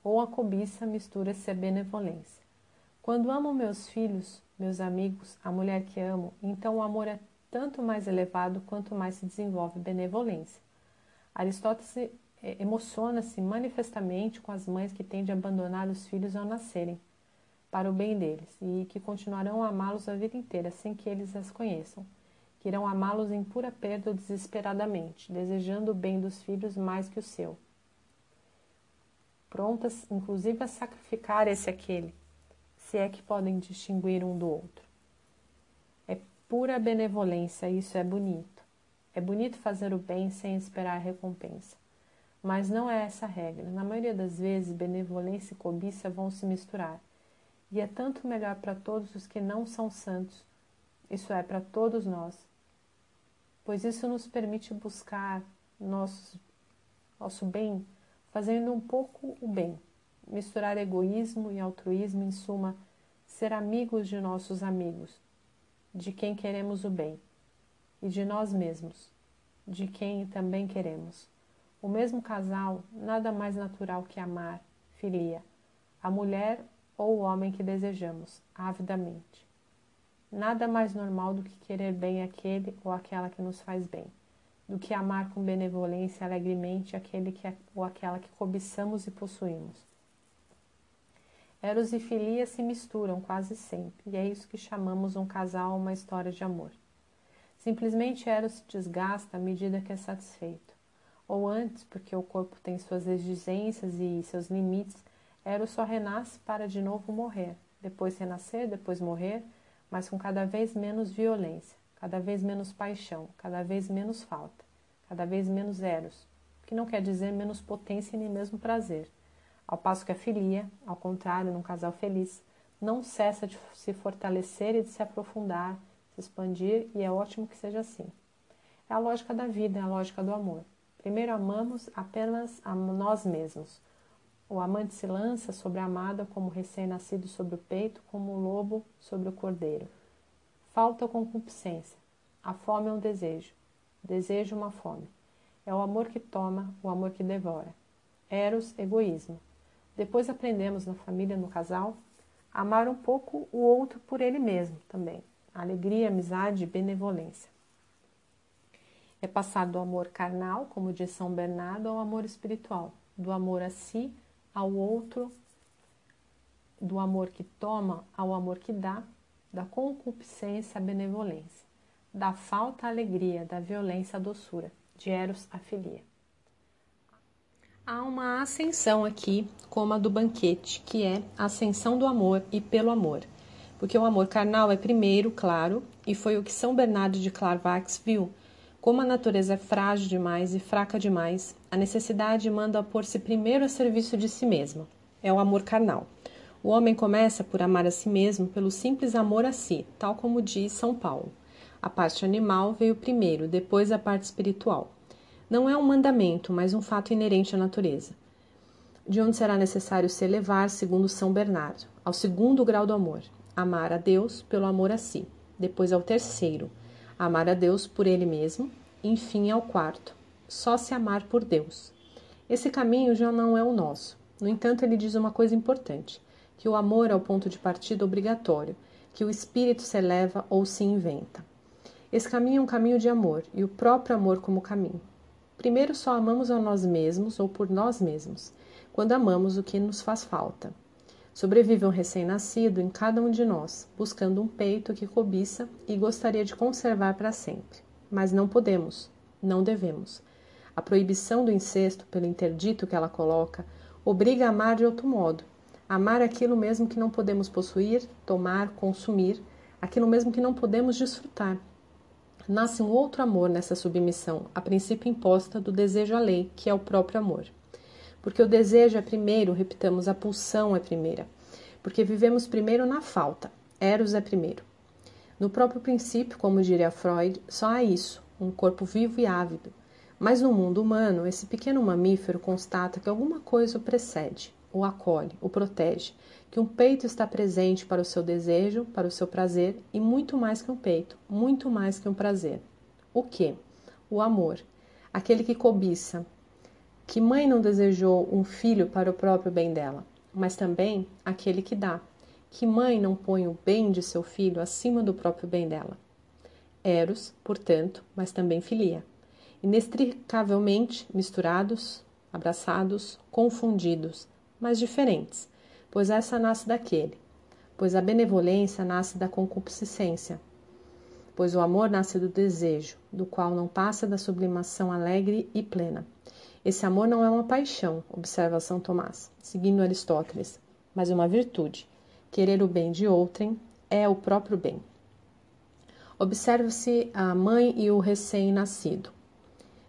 Ou a cobiça mistura-se a benevolência. Quando amo meus filhos, meus amigos, a mulher que amo, então o amor é tanto mais elevado quanto mais se desenvolve benevolência. Aristóteles emociona-se manifestamente com as mães que têm de abandonar os filhos ao nascerem, para o bem deles, e que continuarão a amá-los a vida inteira sem que eles as conheçam, que irão amá-los em pura perda ou desesperadamente, desejando o bem dos filhos mais que o seu. Prontas, inclusive, a sacrificar esse aquele, se é que podem distinguir um do outro pura benevolência, isso é bonito. É bonito fazer o bem sem esperar recompensa. Mas não é essa a regra. Na maioria das vezes, benevolência e cobiça vão se misturar. E é tanto melhor para todos os que não são santos, isso é, para todos nós, pois isso nos permite buscar nosso, nosso bem, fazendo um pouco o bem, misturar egoísmo e altruísmo, em suma, ser amigos de nossos amigos, de quem queremos o bem, e de nós mesmos, de quem também queremos. O mesmo casal, nada mais natural que amar, filia, a mulher ou o homem que desejamos, avidamente. Nada mais normal do que querer bem aquele ou aquela que nos faz bem, do que amar com benevolência alegremente aquele que, ou aquela que cobiçamos e possuímos. Eros e filia se misturam quase sempre, e é isso que chamamos um casal uma história de amor. Simplesmente Eros se desgasta à medida que é satisfeito. Ou antes, porque o corpo tem suas exigências e seus limites, Eros só renasce para de novo morrer, depois renascer, depois morrer, mas com cada vez menos violência, cada vez menos paixão, cada vez menos falta, cada vez menos Eros, que não quer dizer menos potência nem mesmo prazer. Ao passo que a filia, ao contrário, num casal feliz, não cessa de se fortalecer e de se aprofundar, se expandir e é ótimo que seja assim. É a lógica da vida, é a lógica do amor. Primeiro amamos apenas a nós mesmos. O amante se lança sobre a amada como recém-nascido sobre o peito, como o lobo sobre o cordeiro. Falta concupiscência. A fome é um desejo. Desejo uma fome. É o amor que toma, o amor que devora. Eros, egoísmo. Depois aprendemos na família, no casal, amar um pouco o outro por ele mesmo também alegria, amizade benevolência. É passar do amor carnal, como diz São Bernardo, ao amor espiritual, do amor a si ao outro, do amor que toma ao amor que dá, da concupiscência à benevolência, da falta à alegria, da violência à doçura, de Eros à filia. Há uma ascensão aqui, como a do banquete, que é a ascensão do amor e pelo amor porque o amor carnal é primeiro, claro, e foi o que São Bernardo de Clairvaux viu. Como a natureza é frágil demais e fraca demais, a necessidade manda pôr-se primeiro a serviço de si mesma. É o amor carnal. O homem começa por amar a si mesmo pelo simples amor a si, tal como diz São Paulo. A parte animal veio primeiro, depois a parte espiritual. Não é um mandamento, mas um fato inerente à natureza. De onde será necessário se elevar, segundo São Bernardo, ao segundo grau do amor, amar a Deus pelo amor a si. Depois ao terceiro, amar a Deus por ele mesmo. Enfim, ao quarto, só se amar por Deus. Esse caminho já não é o nosso. No entanto, ele diz uma coisa importante: que o amor é o ponto de partida obrigatório, que o espírito se eleva ou se inventa. Esse caminho é um caminho de amor, e o próprio amor como caminho. Primeiro, só amamos a nós mesmos ou por nós mesmos, quando amamos o que nos faz falta. Sobrevive um recém-nascido em cada um de nós, buscando um peito que cobiça e gostaria de conservar para sempre. Mas não podemos, não devemos. A proibição do incesto, pelo interdito que ela coloca, obriga a amar de outro modo. Amar aquilo mesmo que não podemos possuir, tomar, consumir, aquilo mesmo que não podemos desfrutar. Nasce um outro amor nessa submissão, a princípio imposta do desejo à lei, que é o próprio amor. Porque o desejo é primeiro, repitamos, a pulsão é primeira. Porque vivemos primeiro na falta. Eros é primeiro. No próprio princípio, como diria Freud, só há isso, um corpo vivo e ávido. Mas no mundo humano, esse pequeno mamífero constata que alguma coisa o precede, o acolhe, o protege, que um peito está presente para o seu desejo, para o seu prazer e muito mais que um peito, muito mais que um prazer. O que? O amor, aquele que cobiça, que mãe não desejou um filho para o próprio bem dela, mas também aquele que dá? Que mãe não põe o bem de seu filho acima do próprio bem dela? Eros, portanto, mas também filia. Inextricavelmente misturados, abraçados, confundidos, mas diferentes, pois essa nasce daquele, pois a benevolência nasce da concupiscência, pois o amor nasce do desejo, do qual não passa da sublimação alegre e plena. Esse amor não é uma paixão, observa São Tomás, seguindo Aristóteles, mas uma virtude. Querer o bem de outrem é o próprio bem. Observe-se a mãe e o recém-nascido.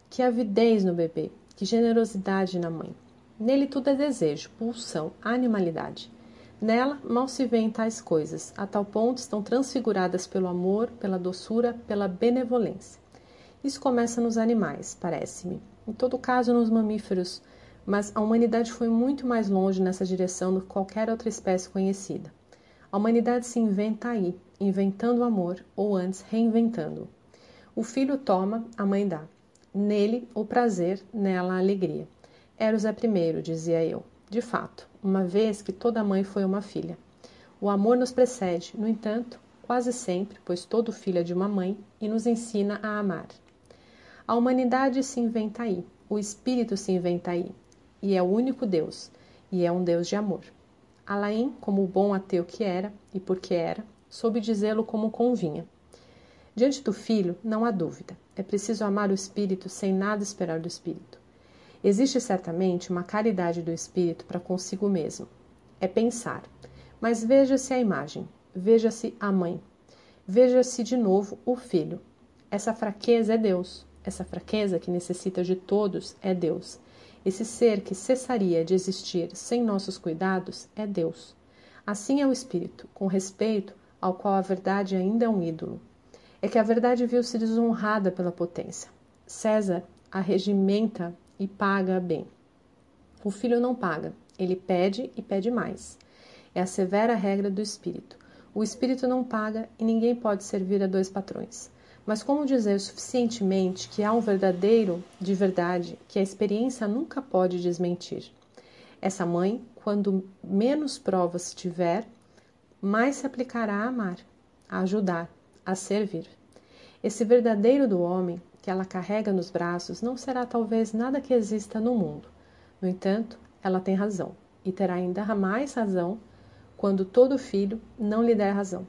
Que avidez no bebê, que generosidade na mãe. Nele tudo é desejo, pulsão, animalidade. Nela mal se veem tais coisas, a tal ponto estão transfiguradas pelo amor, pela doçura, pela benevolência. Isso começa nos animais, parece-me em todo caso nos mamíferos, mas a humanidade foi muito mais longe nessa direção do que qualquer outra espécie conhecida. A humanidade se inventa aí, inventando o amor, ou antes reinventando-o. O filho toma, a mãe dá. Nele, o prazer, nela, a alegria. Eros é primeiro, dizia eu. de fato, uma vez que toda mãe foi uma filha. O amor nos precede, no entanto, quase sempre, pois todo filho é de uma mãe, e nos ensina a amar. A humanidade se inventa aí, o espírito se inventa aí, e é o único Deus, e é um Deus de amor. Alain, como o bom ateu que era, e porque era, soube dizê-lo como convinha. Diante do filho, não há dúvida. É preciso amar o espírito sem nada esperar do espírito. Existe certamente uma caridade do espírito para consigo mesmo. É pensar. Mas veja-se a imagem, veja-se a mãe, veja-se de novo o filho. Essa fraqueza é Deus. Essa fraqueza que necessita de todos é Deus. Esse ser que cessaria de existir sem nossos cuidados é Deus. Assim é o espírito, com respeito ao qual a verdade ainda é um ídolo. É que a verdade viu-se desonrada pela potência. César a regimenta e paga bem. O filho não paga, ele pede e pede mais. É a severa regra do espírito. O espírito não paga e ninguém pode servir a dois patrões. Mas como dizer suficientemente que há um verdadeiro de verdade que a experiência nunca pode desmentir? Essa mãe, quando menos provas tiver, mais se aplicará a amar, a ajudar, a servir. Esse verdadeiro do homem que ela carrega nos braços não será talvez nada que exista no mundo. No entanto, ela tem razão e terá ainda mais razão quando todo filho não lhe der razão.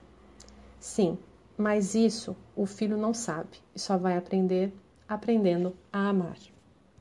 Sim, mas isso o filho não sabe e só vai aprender aprendendo a amar.